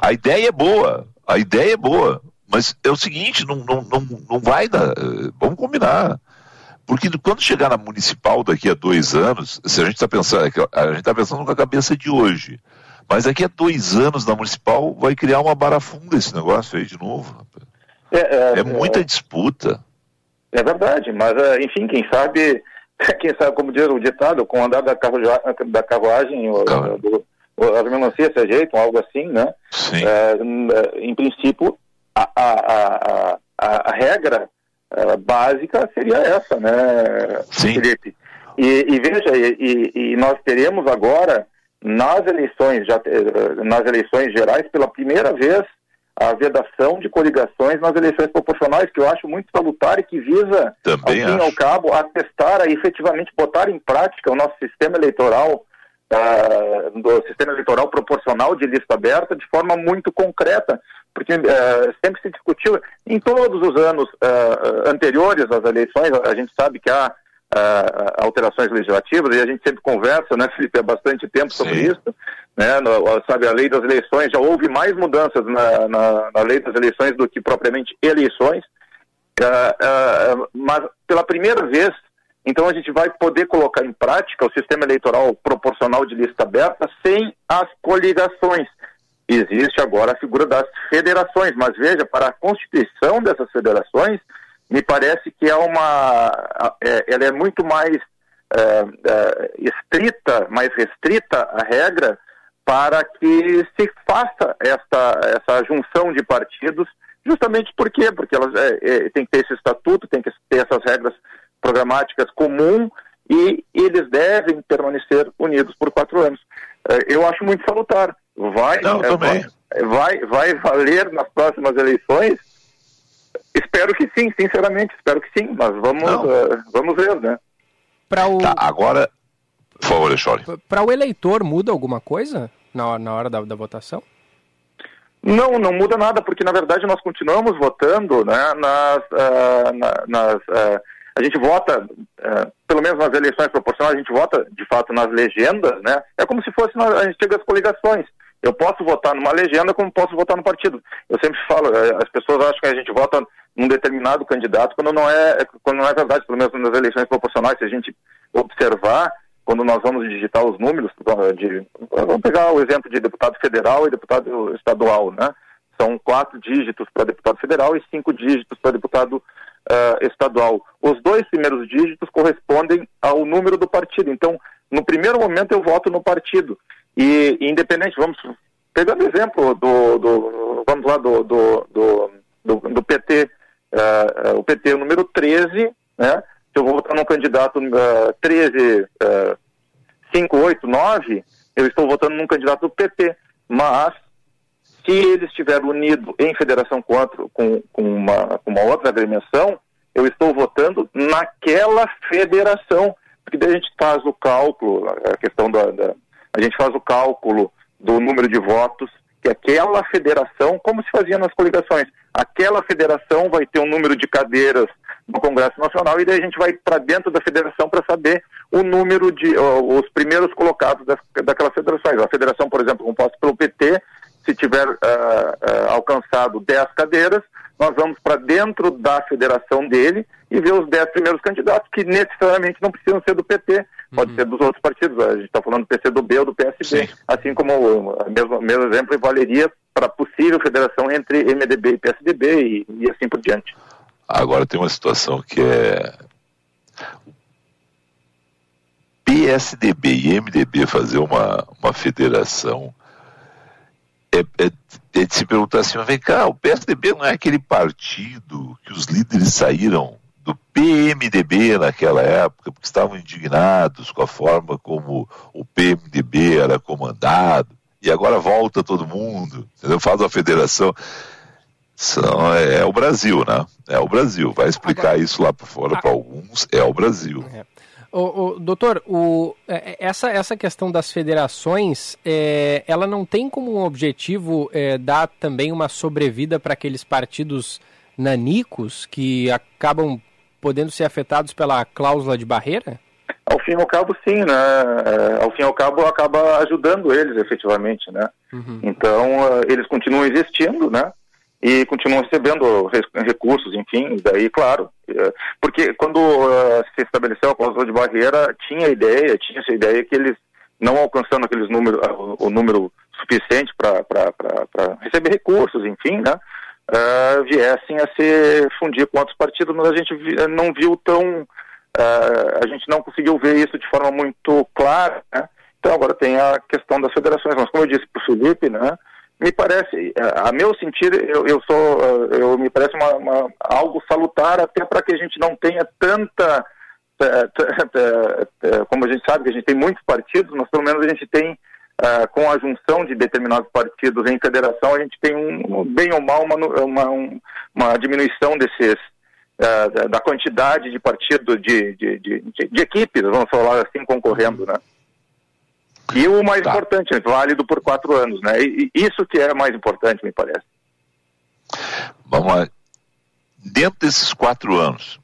S2: A ideia é boa, a ideia é boa, mas é o seguinte, não, não, não, não vai dar. Vamos combinar. Porque quando chegar na municipal daqui a dois anos, se a gente está pensando, é a gente está pensando com a cabeça de hoje. Mas daqui a dois anos na municipal vai criar uma barafunda esse negócio aí de novo. Rapaz. É, é, é muita é, disputa.
S7: É verdade, mas é, enfim, quem sabe, [LAUGHS] quem sabe, como diz o ditado, com o andar da, carruagem, da carruagem, do, as melancias se ajeitam, algo assim, né? É, em princípio, a, a, a, a, a regra básica seria essa, né,
S2: Sim. Felipe?
S7: E, e veja, e, e, nós teremos agora nas eleições, já, nas eleições gerais, pela primeira vez, a vedação de coligações nas eleições proporcionais, que eu acho muito salutar e que visa,
S2: Também
S7: ao fim e ao cabo, atestar e efetivamente botar em prática o nosso sistema eleitoral, do sistema eleitoral proporcional de lista aberta, de forma muito concreta, porque uh, sempre se discutiu, em todos os anos uh, anteriores às eleições, a gente sabe que há uh, alterações legislativas, e a gente sempre conversa, né, Felipe, há bastante tempo sobre Sim. isso, né, no, sabe, a lei das eleições, já houve mais mudanças na, na, na lei das eleições do que propriamente eleições, mas pela primeira vez, então a gente vai poder colocar em prática o sistema eleitoral proporcional de lista aberta sem as coligações. Existe agora a figura das federações, mas veja, para a constituição dessas federações, me parece que é uma, é, ela é muito mais é, é, estrita, mais restrita a regra, para que se faça essa, essa junção de partidos, justamente por quê? Porque elas é, é, tem que ter esse estatuto, tem que ter essas regras programáticas comum e eles devem permanecer unidos por quatro anos. É, eu acho muito salutar. Vai,
S2: Não,
S7: é,
S2: também.
S7: vai, vai valer nas próximas eleições? Espero que sim, sinceramente, espero que sim, mas vamos, uh, vamos ver, né?
S3: Para o,
S2: Tá, agora. Por favor, Alexandre.
S3: pra o eleitor, muda alguma coisa na hora, na hora da, da votação?
S7: Não, não muda nada, porque na verdade nós continuamos votando, né, nas, uh, na, nas uh, a gente vota, uh, pelo menos nas eleições proporcionais, a gente vota de fato nas legendas, né? É como se fosse na, as antigas coligações. Eu posso votar numa legenda como posso votar no partido. Eu sempre falo, as pessoas acham que a gente vota num determinado candidato quando não é, quando não é verdade, pelo menos nas eleições proporcionais, se a gente observar, quando nós vamos digitar os números, de, vamos pegar o exemplo de deputado federal e deputado estadual, né? São quatro dígitos para deputado federal e cinco dígitos para deputado uh, estadual. Os dois primeiros dígitos correspondem ao número do partido. Então, no primeiro momento eu voto no partido. E independente, vamos pegando o exemplo do, do, vamos lá, do, do, do, do, do PT, uh, o PT o número 13, né? Se eu vou votar num candidato uh, 13, uh, 5, 8, 9, eu estou votando num candidato do PT. Mas se ele estiver unido em federação com, outro, com, com, uma, uma outra agremiação, eu estou votando naquela federação. Porque daí a gente faz o cálculo, a questão da, da a gente faz o cálculo do número de votos que aquela federação, como se fazia nas coligações, aquela federação vai ter um número de cadeiras no Congresso Nacional e daí a gente vai para dentro da federação para saber o número de uh, os primeiros colocados das, daquelas federações. A federação, por exemplo, composta pelo PT, se tiver uh, uh, alcançado 10 cadeiras, nós vamos para dentro da federação dele e ver os 10 primeiros candidatos, que necessariamente não precisam ser do PT, pode uhum. ser dos outros partidos. A gente está falando do PCdoB ou do PSB. Sim. Assim como o mesmo, mesmo exemplo valeria para possível federação entre MDB e PSDB e, e assim por diante.
S2: Agora tem uma situação que é PSDB e MDB fazer uma, uma federação é, é, é, de se perguntar assim, vem cá, o PSDB não é aquele partido que os líderes saíram do PMDB naquela época, porque estavam indignados com a forma como o PMDB era comandado, e agora volta todo mundo, entendeu? faz uma federação. São, é, é, o Brasil, né? É o Brasil. Vai explicar agora, isso lá para fora para alguns, é o Brasil. É.
S3: O, o, doutor, o, é, é, essa, essa questão das federações, é, ela não tem como objetivo é, dar também uma sobrevida para aqueles partidos nanicos que acabam podendo ser afetados pela cláusula de barreira?
S7: Ao fim e ao cabo, sim, né? É, ao fim e ao cabo, acaba ajudando eles, efetivamente, né? Uhum. Então, eles continuam existindo, né? E continuam recebendo recursos, enfim, daí, claro, é, porque quando uh, se estabeleceu a cláusula de barreira, tinha a ideia, tinha essa ideia que eles, não alcançando aqueles números, o, número suficiente para receber recursos, enfim, né, uh, viessem a se fundir com outros partidos, mas a gente não viu tão, uh, a gente não conseguiu ver isso de forma muito clara, né, então agora tem a questão das federações, mas como eu disse para o Felipe, né, me parece, a meu sentir, eu, eu sou, eu me parece uma, uma algo salutar até para que a gente não tenha tanta, como a gente sabe que a gente tem muitos partidos, mas pelo menos a gente tem Uh, com a junção de determinados partidos em federação, a gente tem um, bem ou mal uma, uma, uma diminuição desses uh, da quantidade de partidos de, de, de, de, equipes, vamos falar assim, concorrendo, né? E o mais tá. importante, é válido por quatro anos, né? E, isso que é mais importante, me parece.
S2: Vamos lá. Dentro desses quatro anos,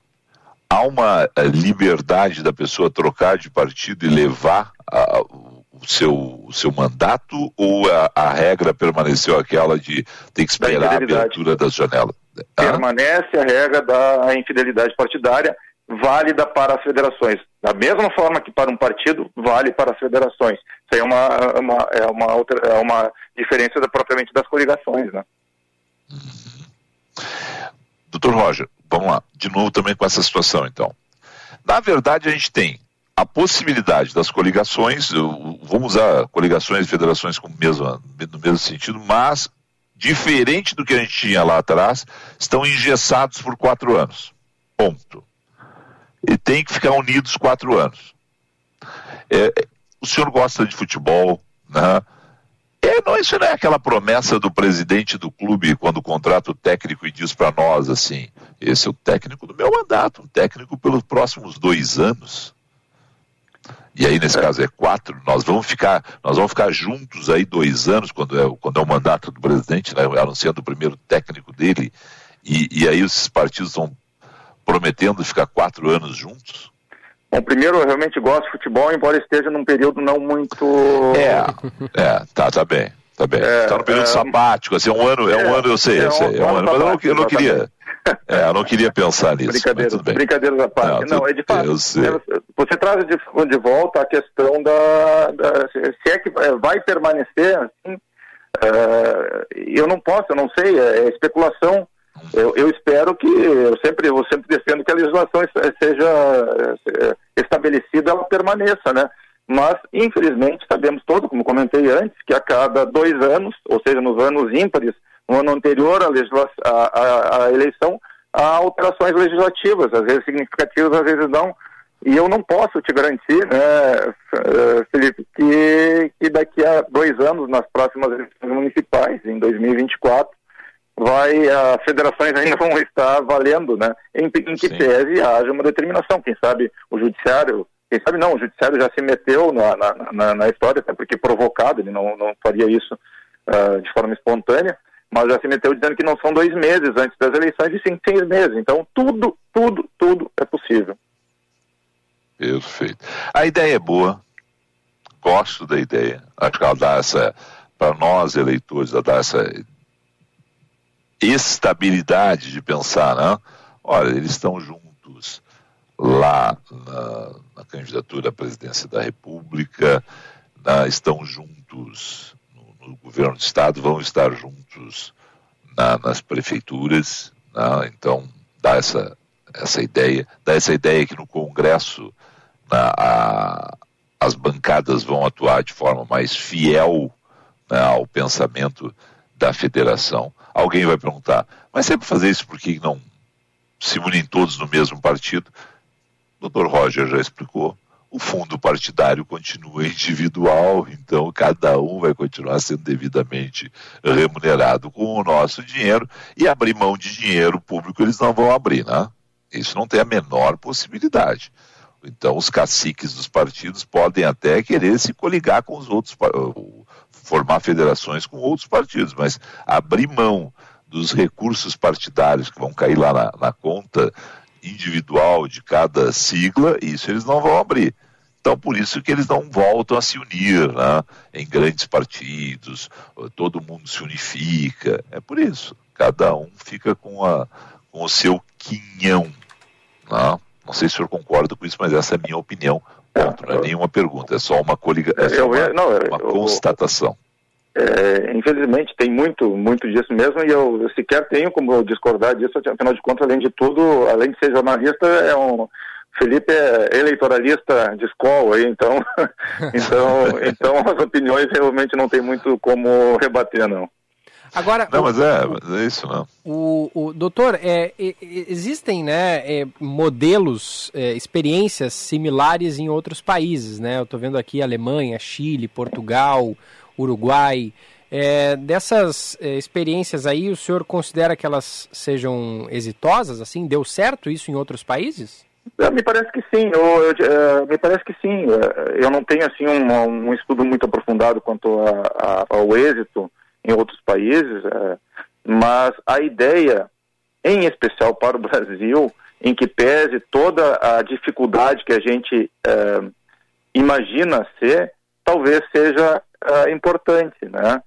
S2: há uma eh, liberdade da pessoa trocar de partido e levar a, o, seu, o seu mandato ou a, a, regra permaneceu aquela de ter que esperar a abertura da janela?
S7: Permanece a regra da infidelidade partidária válida para as federações. Da mesma forma que para um partido, vale para as federações. Isso aí é uma, uma, é uma, outra, é uma diferença da, propriamente das coligações, né?
S2: Doutor Roger, vamos lá. De novo também com essa situação, então. Na verdade, a gente tem a possibilidade das coligações, vamos usar coligações e federações com mesmo, no mesmo sentido, mas diferente do que a gente tinha lá atrás, estão engessados por quatro anos. Ponto. E tem que ficar unidos quatro anos. É, o senhor gosta de futebol, né? É, não, isso não é aquela promessa do presidente do clube quando contrata o técnico e diz para nós assim: esse é o técnico do meu mandato, um técnico pelos próximos dois anos. E aí, nesse caso, é quatro, nós vamos ficar, nós vamos ficar juntos aí dois anos, quando é, quando é o mandato do presidente, né, anunciando o primeiro técnico dele, e, e aí esses partidos estão prometendo ficar quatro anos juntos?
S7: Bom, primeiro, eu realmente gosto de futebol, embora esteja num período não muito.
S2: É, é tá, tá bem. Tá bem. É, tá no período é, sabático, assim, um ano, é, um é, ano, eu sei, é, eu sei, é um ano, mas eu não, eu não queria. É, eu não queria pensar nisso.
S7: Brincadeiras, brincadeiras à parte. Não, não, é de fato. Você traz de, de, volta a questão da, da, Se é que vai permanecer assim. Uh, eu não posso, eu não sei, é especulação eu, eu, espero que, eu sempre, eu sempre defendo que a legislação seja é, estabelecida, ela permaneça, né? Mas, infelizmente, sabemos todos, como comentei antes, que a cada dois anos, ou seja, nos anos ímpares, no ano anterior à, a, a, a eleição, há alterações legislativas, às vezes significativas, às vezes não. E eu não posso te garantir, né, eh, Felipe, que, que daqui a dois anos, nas próximas eleições municipais, em 2024, vai as federações ainda vão estar valendo, né? Em, em que Sim. pese haja uma determinação. Quem sabe o judiciário, quem sabe não, o judiciário já se meteu na, na, na, na história, até porque provocado, ele não, não faria isso uh, de forma espontânea, mas já se meteu dizendo que não são dois meses antes das eleições, e sim seis meses. Então tudo, tudo, tudo é possível.
S2: Perfeito. A ideia é boa, gosto da ideia. Acho que ela dá essa, para nós eleitores, ela dá essa estabilidade de pensar, né? Olha, eles estão juntos lá na, na candidatura à presidência da República, né? estão juntos no, no, governo do Estado, vão estar juntos na, nas prefeituras, né? então dá essa, essa ideia, dá essa ideia que no Congresso né, a, as bancadas vão atuar de forma mais fiel ao pensamento da federação. Alguém vai perguntar, mas sempre fazer isso por que não se unem todos no mesmo partido? O doutor Roger já explicou. O fundo partidário continua [LAUGHS] individual, então cada um vai continuar sendo devidamente remunerado com o nosso dinheiro e abrir mão de dinheiro público eles não vão abrir, né? Isso não tem a menor possibilidade. Então, os caciques dos partidos podem até querer se coligar com os outros, formar federações com outros partidos, mas abrir mão dos recursos partidários que vão cair lá na, na conta individual de cada sigla, isso eles não vão abrir. Então, por isso que eles não voltam a se unir né, em grandes partidos, todo mundo se unifica. É por isso. Cada um fica com, a, com o seu quinhão. Né? Não sei se o senhor concorda com isso, mas essa é a minha opinião. Não é nenhuma pergunta, é só uma, coliga, é só uma, não, uma constatação.
S7: É, infelizmente tem muito, muito disso mesmo e eu, eu, sequer tenho como discordar disso, afinal de contas, além de tudo, além de ser jornalista, é um Felipe é eleitoralista de escola então, [LAUGHS] então, [LAUGHS] então as opiniões realmente não tem muito como rebater, não.
S3: Agora,
S2: não, mas é, é isso, não.
S3: O, o doutor, é, é, existem, né, é, modelos, é, experiências similares em outros países, né? Eu estou vendo aqui Alemanha, Chile, Portugal, Uruguai. É, dessas é, experiências aí, o senhor considera que elas sejam exitosas? Assim, deu certo isso em outros países?
S7: Me parece que sim, eu, eu, me parece que sim. Eu não tenho assim um, um estudo muito aprofundado quanto a, a, ao êxito em outros países, mas a ideia, em especial para o [LAUGHS] Brasil, em que pese toda a dificuldade que a gente imagina ser, talvez seja uh, importante, né?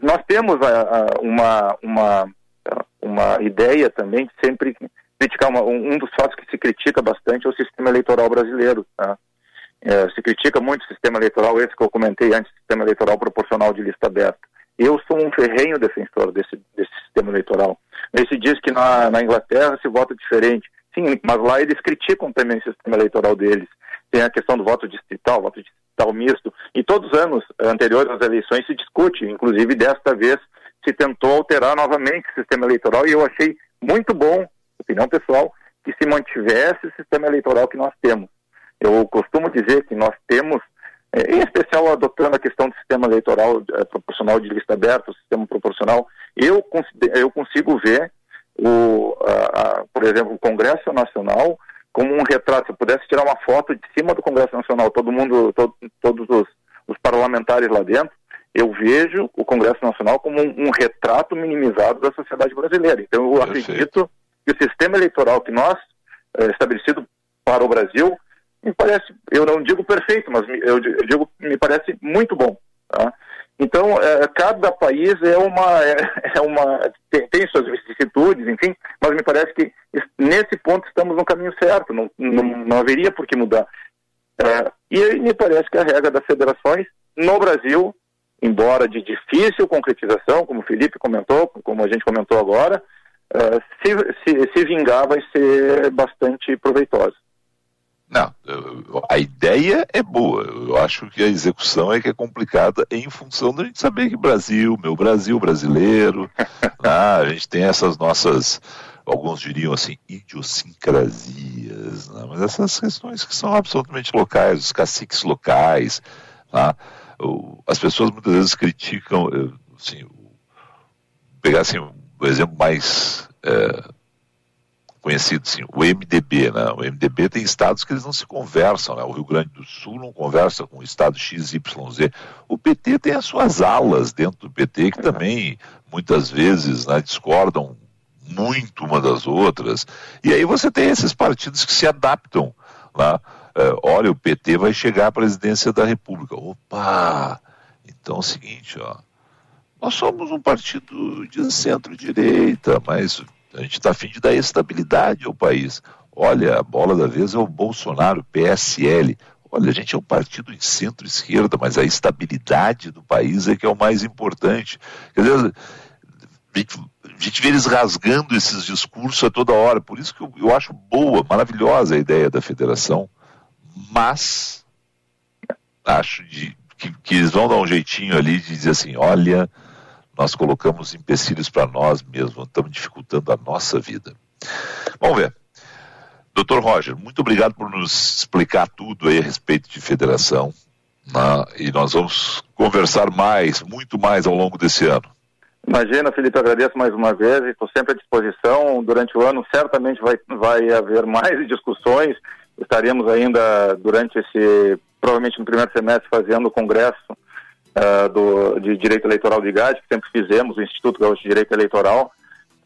S7: Nós temos uma, uma, uma ideia também de sempre criticar uma, um dos fatos que se critica bastante é o sistema eleitoral brasileiro, tá? É, se critica muito o sistema eleitoral, esse que eu comentei antes, sistema eleitoral proporcional de lista aberta. Eu sou um ferrenho defensor desse, desse sistema eleitoral. Ele se diz que na, na Inglaterra se vota diferente, Sim, mas lá eles criticam também o sistema eleitoral deles. Tem a questão do voto distrital, voto distrital misto. E todos os anos anteriores às eleições se discute, inclusive desta vez se tentou alterar novamente o sistema eleitoral e eu achei muito bom, opinião pessoal, que se mantivesse o sistema eleitoral que nós temos. Eu costumo dizer que nós temos, eh, em especial adotando a questão do sistema eleitoral eh, proporcional de lista aberta, o sistema proporcional, eu, eu consigo ver, o, a, a, por exemplo, o Congresso Nacional como um retrato. Se eu pudesse tirar uma foto de cima do Congresso Nacional, todo mundo, todo, todos os, os parlamentares lá dentro, eu vejo o Congresso Nacional como um, um retrato minimizado da sociedade brasileira. Então, eu Perfeito. acredito que o sistema eleitoral que nós, é, estabelecido para o Brasil, me parece, eu não digo perfeito, mas eu, digo, me parece muito bom. Tá? Então, é, cada país é uma, é, é uma tem, tem, suas vicissitudes, enfim, mas me parece que nesse ponto estamos no caminho certo, não, não, não haveria por que mudar. É, e me parece que a regra das federações no Brasil embora de difícil concretização, como o Felipe comentou, como a gente comentou agora, uh, se, se, se vingar vai ser bastante proveitosa.
S2: Não, a ideia é boa. Eu acho que a execução é que é complicada em função da gente saber que Brasil, meu Brasil brasileiro, né, [LAUGHS] a gente tem essas nossas, alguns diriam assim, idiosincrasias, né, mas essas questões que são absolutamente locais, os caciques locais, né, as pessoas muitas vezes criticam, assim, pegar assim, o exemplo mais é, conhecido, assim, o MDB, né? O MDB tem estados que eles não se conversam, né? O Rio Grande do Sul não conversa com o estado XYZ. O PT tem as suas alas dentro do PT que também muitas vezes né, discordam muito uma das outras. E aí você tem esses partidos que se adaptam, né? uh, olha, o PT vai chegar à presidência da República. Opa! Então é o seguinte, ó, nós somos um partido de centro-direita, mas a gente está afim de dar estabilidade ao país. Olha, a bola da vez é o Bolsonaro, PSL. Olha, a gente é um partido de centro-esquerda, mas a estabilidade do país é que é o mais importante. Quer dizer, a gente vê eles rasgando esses discursos a toda hora. Por isso que eu, eu acho boa, maravilhosa a ideia da federação mas acho de, que, que, eles vão dar um jeitinho ali de dizer assim, olha, nós colocamos empecilhos para nós mesmos, estamos dificultando a nossa vida. Vamos ver. Doutor Roger, muito obrigado por nos explicar tudo aí a respeito de federação. Né? E nós vamos conversar mais, muito mais ao longo desse ano.
S7: Imagina, Felipe, agradeço mais uma vez e estou sempre à disposição. Durante o ano, certamente vai, vai haver mais [LAUGHS] discussões estaremos ainda durante esse, provavelmente no primeiro semestre, fazendo o congresso uh, do, de Direito Eleitoral de IGAD, que sempre fizemos, o Instituto Gaúcho de Direito Eleitoral,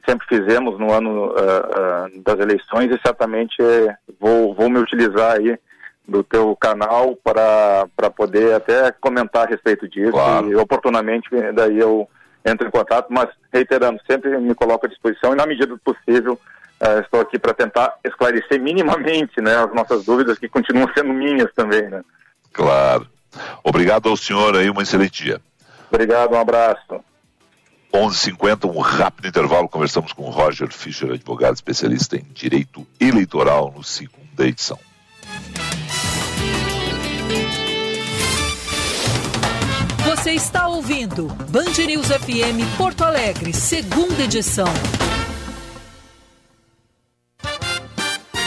S7: sempre fizemos no ano uh, das eleições e certamente vou, vou me utilizar aí do teu canal para, para poder até comentar a respeito disso claro. e oportunamente daí eu entro em contato, mas reiterando, sempre me coloco à disposição e na medida do possível Uh, estou aqui para tentar esclarecer minimamente né, as nossas dúvidas, que continuam sendo minhas também. Né?
S2: Claro. Obrigado ao senhor aí, um excelente dia.
S7: Obrigado, um abraço.
S2: 11:50 um rápido intervalo. Conversamos com Roger Fischer, advogado especialista em direito eleitoral, no segunda edição.
S1: Você está ouvindo Band News FM Porto Alegre, segunda edição.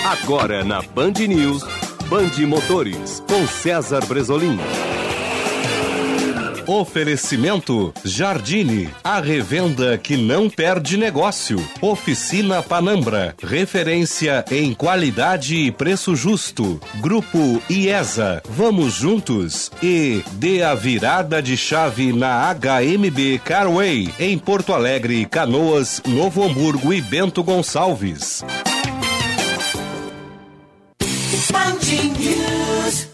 S5: Agora na Band News, Band Motores, com César Bresolim. Oferecimento Jardine, a revenda que não perde negócio. Oficina Panambra, referência em qualidade e preço justo. Grupo IESA, vamos juntos. E dê a virada de chave na HMB Carway, em Porto Alegre, Canoas, Novo Hamburgo e Bento Gonçalves.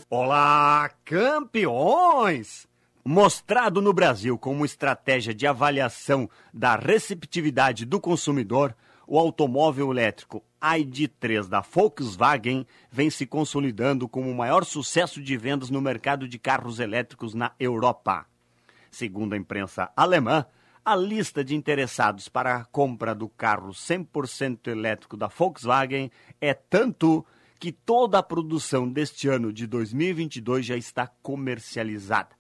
S8: Olá, campeões! Mostrado no Brasil como estratégia de avaliação da receptividade do consumidor, o automóvel elétrico ID3 da Volkswagen vem se consolidando como o maior sucesso de vendas no mercado de carros elétricos na Europa. Segundo a imprensa alemã, A lista de interessados para a compra do carro 100% elétrico da Volkswagen é tanto que toda a produção deste ano de 2022 já está comercializada.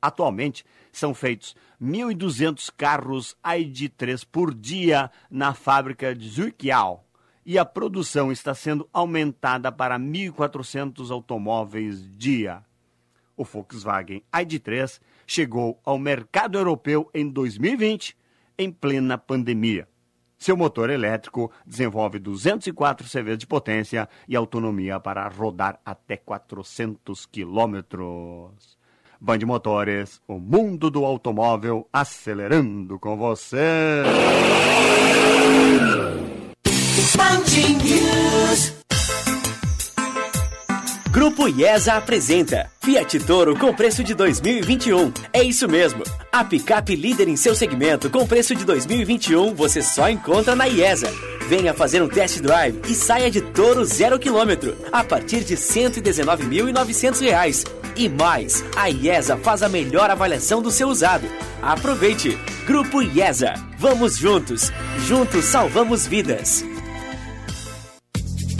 S8: Atualmente, são feitos 1.200 carros ID3 por dia na fábrica de Zurquial e a produção está sendo aumentada para 1.400 automóveis dia. O Volkswagen ID3 chegou ao mercado europeu em 2020, em plena pandemia. Seu motor elétrico desenvolve 204 CV de potência e autonomia para rodar até 400 quilômetros. Band Motores, o mundo do automóvel acelerando com você. Band News.
S9: Grupo IESA apresenta Fiat Toro com preço de 2021. É isso mesmo. A picape líder em seu segmento com preço de 2021 você só encontra na IESA. Venha fazer um test drive e saia de Toro zero quilômetro a partir de R$ 119.900. E mais, a IESA faz a melhor avaliação do seu usado. Aproveite! Grupo IESA. Vamos juntos. Juntos salvamos vidas.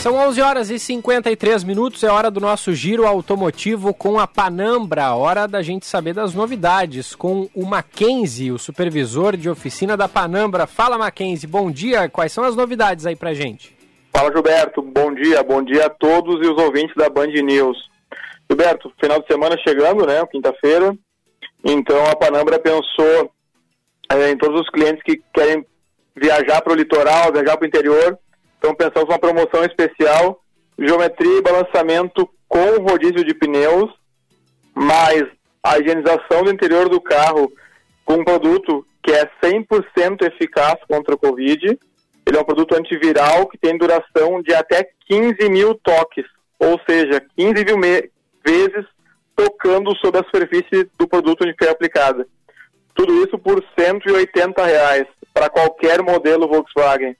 S3: São 11 horas e 53 minutos, é hora do nosso giro automotivo com a Panambra. Hora da gente saber das novidades com o Mackenzie, o supervisor de oficina da Panambra. Fala, Mackenzie, bom dia. Quais são as novidades aí pra gente?
S10: Fala, Gilberto. Bom dia. Bom dia a todos e os ouvintes da Band News. Gilberto, final de semana chegando, né? Quinta-feira. Então a Panambra pensou é, em todos os clientes que querem viajar para o litoral, viajar para o interior então pensamos uma promoção especial, geometria e balançamento com rodízio de pneus, mais a higienização do interior do carro com um produto que é 100% eficaz contra o Covid. Ele é um produto antiviral que tem duração de até 15 mil toques, ou seja, 15 mil vezes tocando sobre a superfície do produto onde foi aplicada. Tudo isso por 180 reais para qualquer modelo Volkswagen.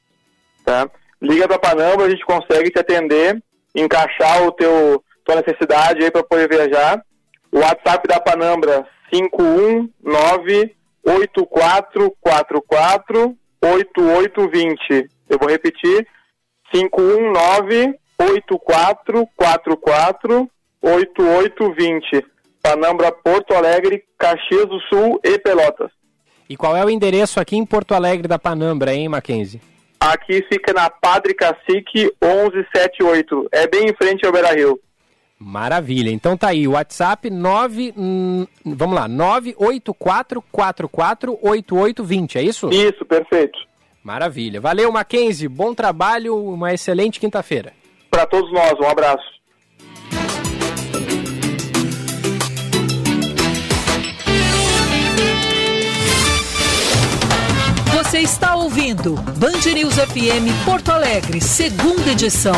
S10: Tá? Liga para Panamba, a gente consegue te atender, encaixar o teu tua necessidade aí para poder viajar. O WhatsApp da Panambra 519 8444 8820. Eu vou repetir 519 8444 8820. Panambra, Porto Alegre, Caxias do Sul e Pelotas.
S3: E qual é o endereço aqui em Porto Alegre da Panambra, hein, Mackenzie?
S10: Aqui fica na Padre Cacique 1178. É bem em frente ao Beira Rio.
S3: Maravilha. Então tá aí, WhatsApp 9, hum, vamos lá, 984448820, é isso?
S10: Isso, perfeito.
S3: Maravilha. Valeu, Mackenzie. Bom trabalho, uma excelente quinta-feira.
S10: Para todos nós, um abraço.
S1: Você está ouvindo Band News FM Porto Alegre, segunda edição.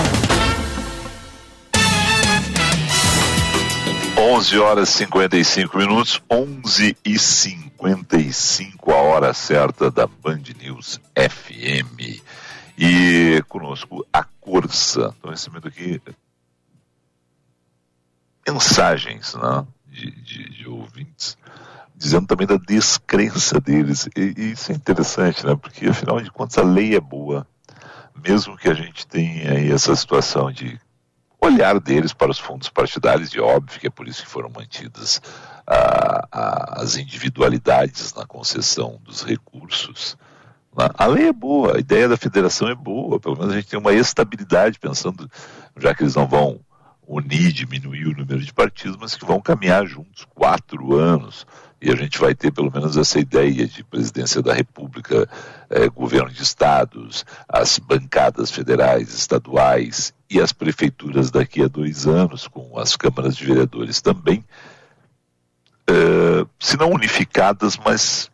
S2: 11 horas e 55 minutos, 11 e 55 a hora certa da Band News FM. E conosco a Corsa. Estou recebendo aqui mensagens né, de, de, de ouvintes dizendo também da descrença deles. E, e, isso é interessante, né? Porque afinal de contas a lei é boa, mesmo que a gente tenha aí essa situação de olhar deles para os fundos partidários, e óbvio que é por isso que foram mantidas a, a, as individualidades na concessão dos recursos. A lei é boa, a ideia da federação é boa, pelo menos a gente tem uma estabilidade pensando, já que eles não vão unir, diminuir o número de partidos, mas que vão caminhar juntos quatro anos. E a gente vai ter pelo menos essa ideia de presidência da República, eh, governo de estados, as bancadas federais, estaduais e as prefeituras daqui a dois anos, com as câmaras de vereadores também, eh, se não unificadas, mas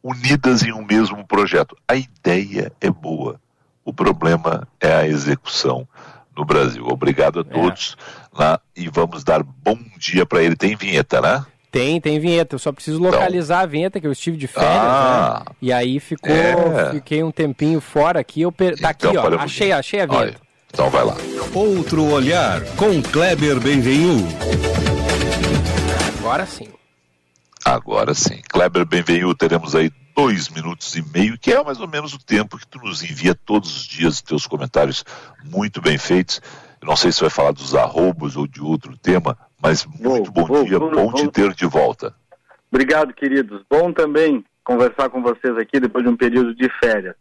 S2: unidas em um mesmo projeto. A ideia é boa. O problema é a execução no Brasil. Obrigado a é. todos é. e vamos dar bom dia para ele. Tem vinheta, né?
S3: Tem, tem vinheta. Eu só preciso então. localizar então, a vinheta, que eu estive de férias, ah, né? E aí ficou, é. fiquei um tempinho fora aqui. Eu per... Tá aqui, então, ó. Achei, achei a vinheta. Olha,
S2: então vai lá.
S5: Outro olhar com Kleber Benvenu.
S3: Agora sim.
S2: Agora sim. Kleber Benvenu, teremos aí dois minutos e meio, que é mais ou menos o tempo que tu nos envia todos os dias teus comentários muito bem feitos. Eu não sei se vai falar dos arrobos ou de outro tema, mas muito bom, bom dia, bom, bom te ter de volta.
S11: Obrigado, queridos. Bom também conversar com vocês aqui depois de um período de férias.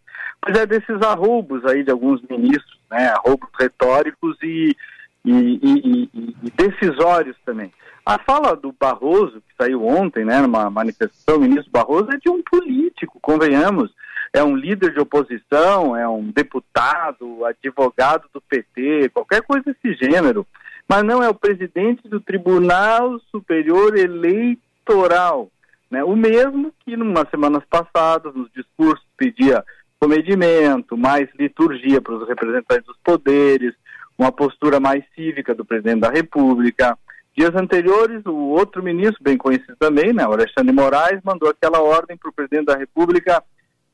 S11: Mas é desses arrobos aí de alguns ministros, né, arrobos retóricos e, e, e, e decisórios também. A fala do Barroso, que saiu ontem, né, numa manifestação, o ministro Barroso é de um político, convenhamos. É um líder de oposição, é um deputado, advogado do PT, qualquer coisa desse gênero. Mas não é o presidente do Tribunal Superior Eleitoral. Né? O mesmo que, umas semanas passadas, nos discursos, pedia comedimento, mais liturgia para os representantes dos poderes, uma postura mais cívica do presidente da República. Dias anteriores, o outro ministro, bem conhecido também, né, o Alexandre Moraes, mandou aquela ordem para o presidente da República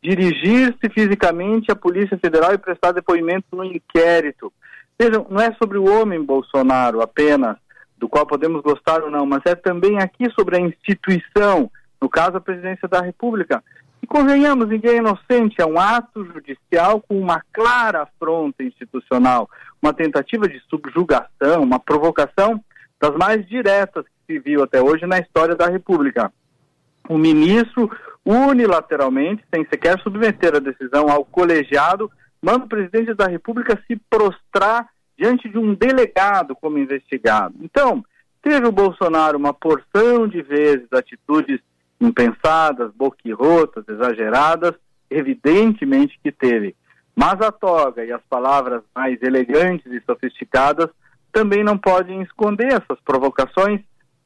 S11: dirigir-se fisicamente à Polícia Federal e prestar depoimento no inquérito. Vejam, não é sobre o homem Bolsonaro apenas, do qual podemos gostar ou não, mas é também aqui sobre a instituição, no caso a presidência da República. E convenhamos, ninguém é inocente, é um ato judicial com uma clara afronta institucional, uma tentativa de subjugação, uma provocação das mais diretas que se viu até hoje na história da República. O ministro, unilateralmente, sem sequer submeter a decisão ao colegiado, manda o presidente da República se prostrar diante de um delegado como investigado. Então, teve o Bolsonaro uma porção de vezes atitudes impensadas, boquirrotas, exageradas, evidentemente que teve. Mas a toga e as palavras mais elegantes e sofisticadas também não podem esconder essas provocações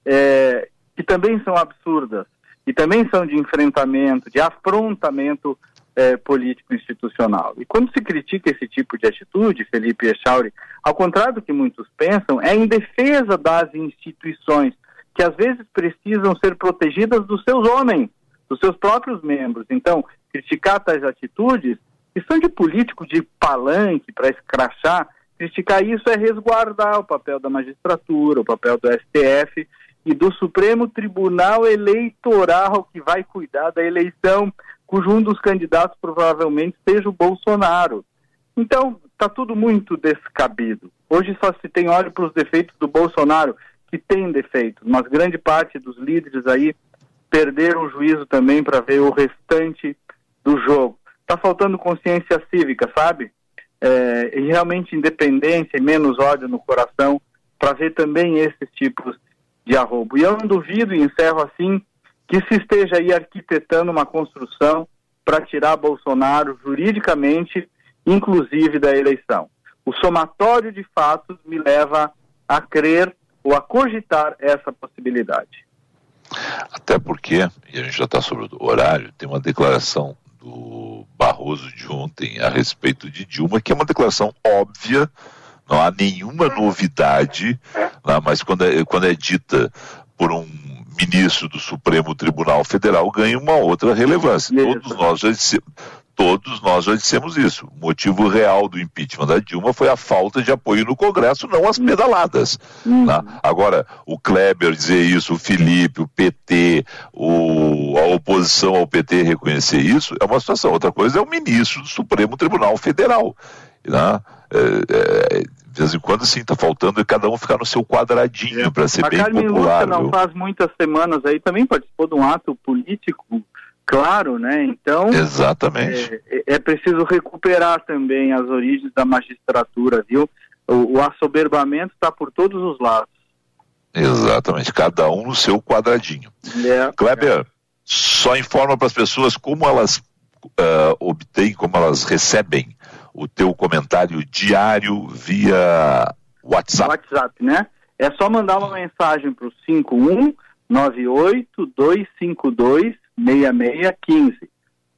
S11: é, que também são absurdas e também são de enfrentamento, de afrontamento é, político institucional. E quando se critica esse tipo de atitude, Felipe Echauri, ao contrário do que muitos pensam, é em defesa das instituições que às vezes precisam ser protegidas dos seus homens, dos seus próprios membros. Então, criticar tais atitudes, que são de político de palanque para escrachar, Criticar isso é resguardar o papel da magistratura, o papel do STF e do Supremo Tribunal Eleitoral, que vai cuidar da eleição, cujo um dos candidatos provavelmente seja o Bolsonaro. Então, está tudo muito descabido. Hoje só se tem olho para os defeitos do Bolsonaro, que tem defeitos, mas grande parte dos líderes aí perderam o juízo também para ver o restante do jogo. Está faltando consciência cívica, sabe? É, e realmente independência e menos ódio no coração para ver também esses tipos de arrobo. E eu não duvido, e encerro assim, que se esteja aí arquitetando uma construção para tirar Bolsonaro juridicamente, inclusive da eleição. O somatório de fatos me leva a crer ou a cogitar essa possibilidade.
S2: Até porque, e a gente já está sobre o horário, tem uma declaração do Barroso de ontem a respeito de Dilma, que é uma declaração óbvia, não há nenhuma novidade, né, mas quando é, quando é dita por um ministro do Supremo Tribunal Federal, ganha uma outra relevância. Todos nós já todos nós já dissemos isso. O motivo real do impeachment da Dilma foi a falta de apoio no Congresso, não as pedaladas. Uhum. Né? Agora, o Kleber dizer isso, o Felipe, o PT, o, a oposição ao PT reconhecer isso, é uma situação. Outra coisa é o ministro do Supremo Tribunal Federal. Né? É, é, de vez em quando, assim, está faltando cada um ficar no seu quadradinho é. para ser a bem Carmen popular.
S11: Lúcia, não faz muitas semanas aí, também participou de um ato político Claro, né? Então.
S2: Exatamente.
S11: É, é preciso recuperar também as origens da magistratura, viu? O, o assoberbamento está por todos os lados.
S2: Exatamente, cada um no seu quadradinho.
S11: É,
S2: Kleber, só informa para as pessoas como elas uh, obtêm, como elas recebem o teu comentário diário via WhatsApp.
S11: WhatsApp, né? É só mandar uma mensagem para o 5198 252 6615.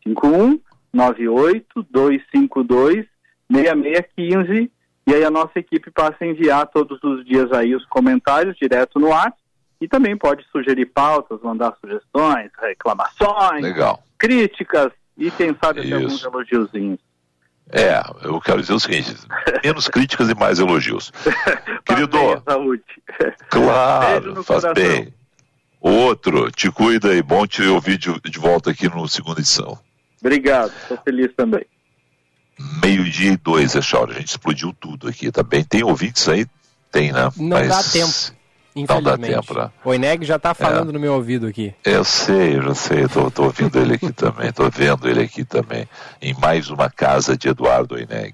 S11: 5198 252 6615 e aí a nossa equipe passa a enviar todos os dias aí os comentários direto no ar e também pode sugerir pautas, mandar sugestões, reclamações,
S2: Legal.
S11: críticas e quem sabe até alguns elogiozinhos.
S2: É, eu quero dizer o seguinte: menos críticas e mais elogios. Querido,
S11: Bem, saúde.
S2: Claro, faz
S11: coração.
S2: bem. Outro, te cuida e bom te ouvir de, de volta aqui no segunda edição.
S11: Obrigado, estou feliz também.
S2: Meio-dia e dois, Echauri. A gente explodiu tudo aqui, tá bem? Tem ouvintes aí? Tem, né?
S3: Não
S2: Mas
S3: dá tempo,
S2: Não dá
S3: infelizmente.
S2: tempo, né?
S3: O Ineg já tá falando no meu ouvido aqui.
S2: Eu sei, eu já sei, tô, tô ouvindo ele aqui também, tô vendo ele aqui também, em mais uma casa de Eduardo Oineg.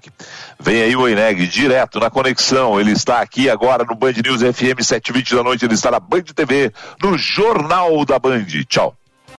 S2: Vem aí o Oineg, direto na conexão, ele está aqui agora no Band News FM 720 da noite, ele está na Band TV, no Jornal da Band. Tchau.